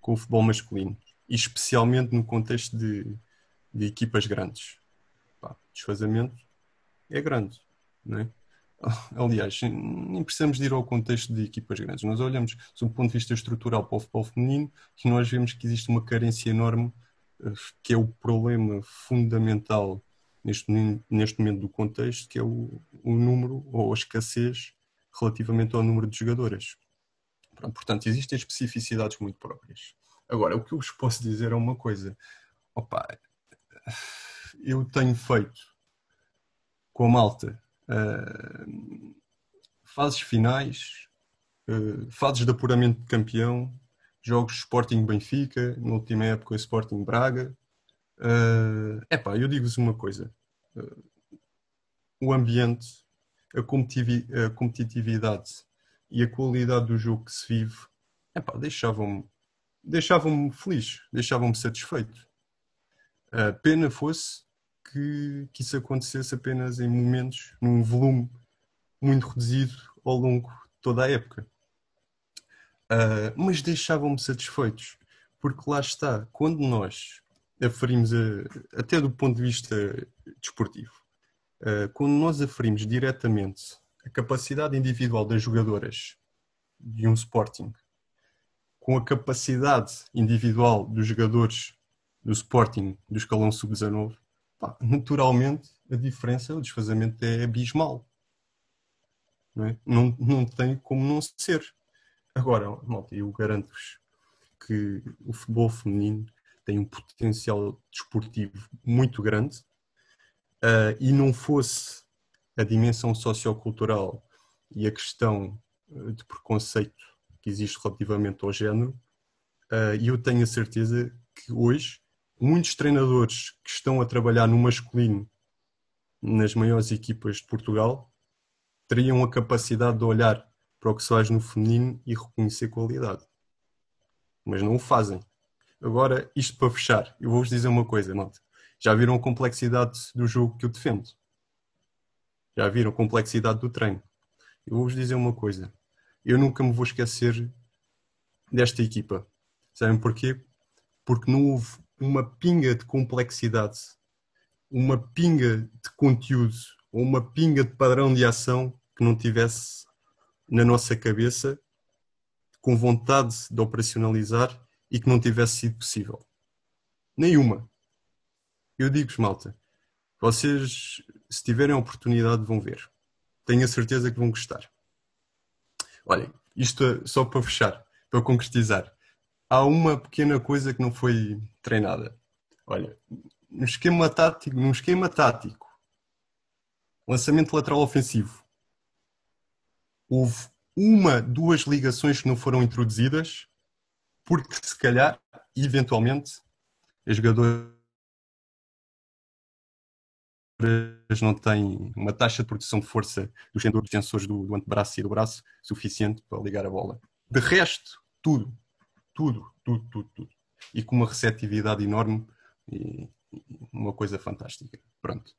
com o futebol masculino. E especialmente no contexto de, de equipas grandes. Pá, desfazamento é grande, não é? Aliás, nem precisamos de ir ao contexto de equipas grandes. Nós olhamos, sob o ponto de vista estrutural, para o futebol feminino, que nós vemos que existe uma carência enorme que é o problema fundamental neste, neste momento do contexto, que é o, o número ou a escassez relativamente ao número de jogadoras. Portanto, existem especificidades muito próprias. Agora, o que eu vos posso dizer é uma coisa. Opa, eu tenho feito com a malta uh, fases finais, uh, fases de apuramento de campeão, jogos Sporting Benfica, na última época Sporting Braga. Uh, epá, eu digo-vos uma coisa. Uh, o ambiente, a, a, competitividade e a qualidade do jogo que se vive, epá, deixavam-me deixavam feliz, deixavam-me satisfeito. Uh, pena fosse que, que isso acontecesse apenas em momentos, num volume muito reduzido ao longo de toda a época. Uh, mas deixavam-me satisfeitos, porque lá está, quando nós aferimos, a, até do ponto de vista desportivo, uh, quando nós aferimos diretamente a capacidade individual das jogadoras de um Sporting com a capacidade individual dos jogadores do Sporting do escalão sub-19, naturalmente a diferença, o desfazamento é abismal. Não, é? não, não tem como não ser. Agora, malta, eu garanto-vos que o futebol feminino tem um potencial desportivo muito grande uh, e não fosse a dimensão sociocultural e a questão ah, de preconceito que existe relativamente ao género, uh, eu tenho a certeza que hoje muitos treinadores que estão a trabalhar no masculino nas maiores equipas de Portugal teriam a capacidade de olhar para o que se faz no feminino e reconhecer qualidade. Mas não o fazem. Agora, isto para fechar, eu vou-vos dizer uma coisa, malta. Já viram a complexidade do jogo que eu defendo? Já viram a complexidade do treino? Eu vou-vos dizer uma coisa. Eu nunca me vou esquecer desta equipa. Sabem porquê? Porque não houve uma pinga de complexidade, uma pinga de conteúdo ou uma pinga de padrão de ação que não tivesse na nossa cabeça com vontade de operacionalizar e que não tivesse sido possível. Nenhuma. Eu digo-vos, malta, vocês, se tiverem a oportunidade, vão ver. Tenho a certeza que vão gostar. Olhem, isto é só para fechar, para concretizar. Há uma pequena coisa que não foi treinada. Olha, no esquema tático, num esquema tático, lançamento lateral ofensivo, houve uma, duas ligações que não foram introduzidas, porque se calhar, eventualmente, as jogadoras não têm uma taxa de produção de força dos tensores do, do antebraço e do braço suficiente para ligar a bola. De resto, tudo, tudo, tudo, tudo, tudo. E com uma receptividade enorme e uma coisa fantástica. Pronto.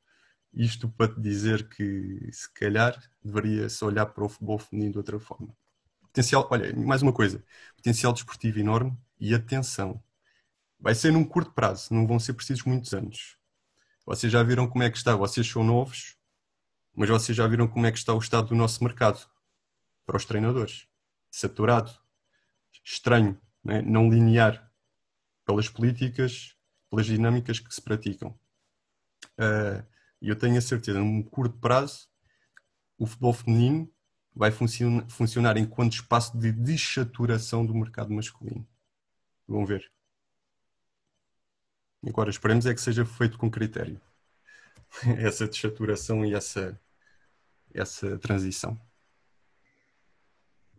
Isto para te dizer que se calhar deveria-se olhar para o futebol feminino de outra forma. Potencial, olha, mais uma coisa, potencial desportivo enorme e atenção. Vai ser num curto prazo, não vão ser precisos muitos anos. Vocês já viram como é que está, vocês são novos, mas vocês já viram como é que está o estado do nosso mercado para os treinadores. Saturado, estranho, não, é? não linear pelas políticas, pelas dinâmicas que se praticam. E eu tenho a certeza, num curto prazo, o futebol feminino vai funcionar enquanto espaço de desaturação do mercado masculino. Vão ver. Agora esperemos é que seja feito com critério. essa desaturação e essa, essa transição.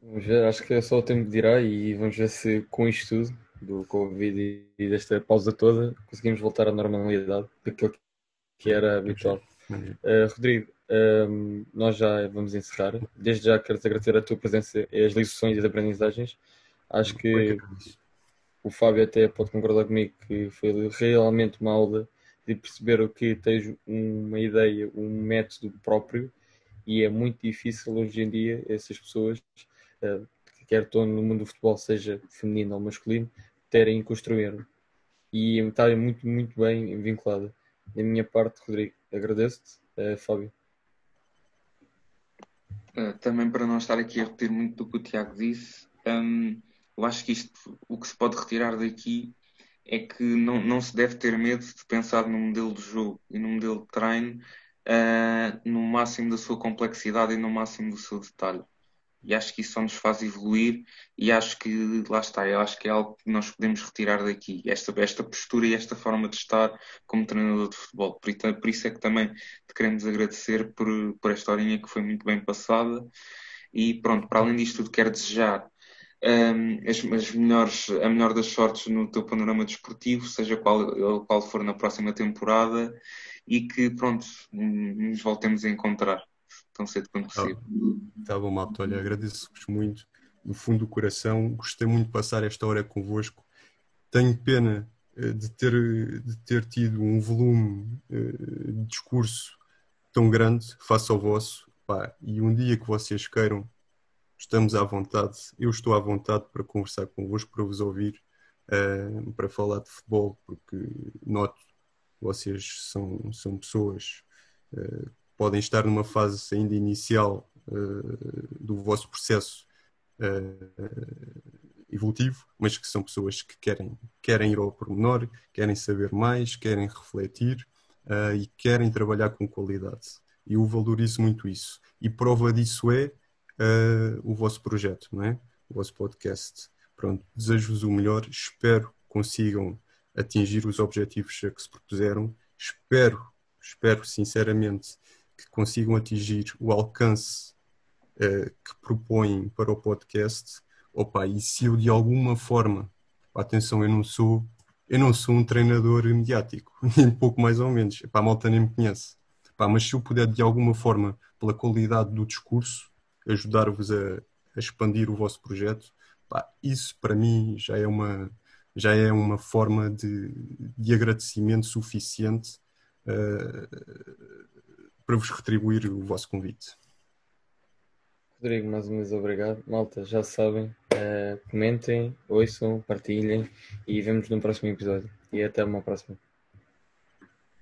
Vamos ver, acho que é só o tempo que dirá e vamos ver se com isto tudo, do Covid e desta pausa toda, conseguimos voltar à normalidade daquilo que era habitual. Uh, Rodrigo, um, nós já vamos encerrar. Desde já quero-te agradecer a tua presença e as lições e as aprendizagens. Acho que o Fábio até pode concordar comigo que foi realmente uma aula de perceber o que tens uma ideia, um método próprio e é muito difícil hoje em dia essas pessoas, quer estão no mundo do futebol, seja feminino ou masculino, terem construir e estarem muito, muito bem vinculada. Da minha parte, Rodrigo, agradeço-te. Uh, Fábio. Uh, também para não estar aqui a repetir muito do que o Tiago disse, um, eu acho que isto, o que se pode retirar daqui é que não, não se deve ter medo de pensar no modelo de jogo e no modelo de treino uh, no máximo da sua complexidade e no máximo do seu detalhe. E acho que isso só nos faz evoluir e acho que, lá está, eu acho que é algo que nós podemos retirar daqui, esta, esta postura e esta forma de estar como treinador de futebol. Por, por isso é que também te queremos agradecer por, por esta horinha que foi muito bem passada. E pronto, para além disto tudo, quero desejar um, as, as, melhores, a melhor das sortes no teu panorama desportivo, seja qual, qual for na próxima temporada, e que pronto, nos voltemos a encontrar tão cedo quanto tá possível. Tá bom, Mato. Olha, agradeço-vos muito, do fundo do coração. Gostei muito de passar esta hora convosco. Tenho pena eh, de ter, de ter tido um volume eh, de discurso tão grande face ao vosso. Pá, e um dia que vocês queiram, estamos à vontade. Eu estou à vontade para conversar convosco, para vos ouvir, uh, para falar de futebol, porque noto que vocês são, são pessoas podem estar numa fase ainda inicial uh, do vosso processo uh, evolutivo, mas que são pessoas que querem, querem ir ao pormenor, querem saber mais, querem refletir uh, e querem trabalhar com qualidade. E eu valorizo muito isso. E prova disso é o vosso projeto, não é? O vosso podcast. Pronto, desejo-vos o melhor, espero que consigam atingir os objetivos a que se propuseram. Espero, espero sinceramente que consigam atingir o alcance uh, que propõem para o podcast. Opa, e se eu de alguma forma, atenção, eu não sou, eu não sou um treinador mediático, nem pouco mais ou menos, Epá, a malta nem me conhece. Epá, mas se eu puder de alguma forma, pela qualidade do discurso, ajudar-vos a, a, expandir o vosso projeto, epá, isso para mim já é uma, já é uma forma de, de agradecimento suficiente uh, para vos retribuir o vosso convite. Rodrigo, mais uma vez obrigado. Malta, já sabem, uh, comentem, ouçam, partilhem e vemos no próximo episódio. E até uma próxima.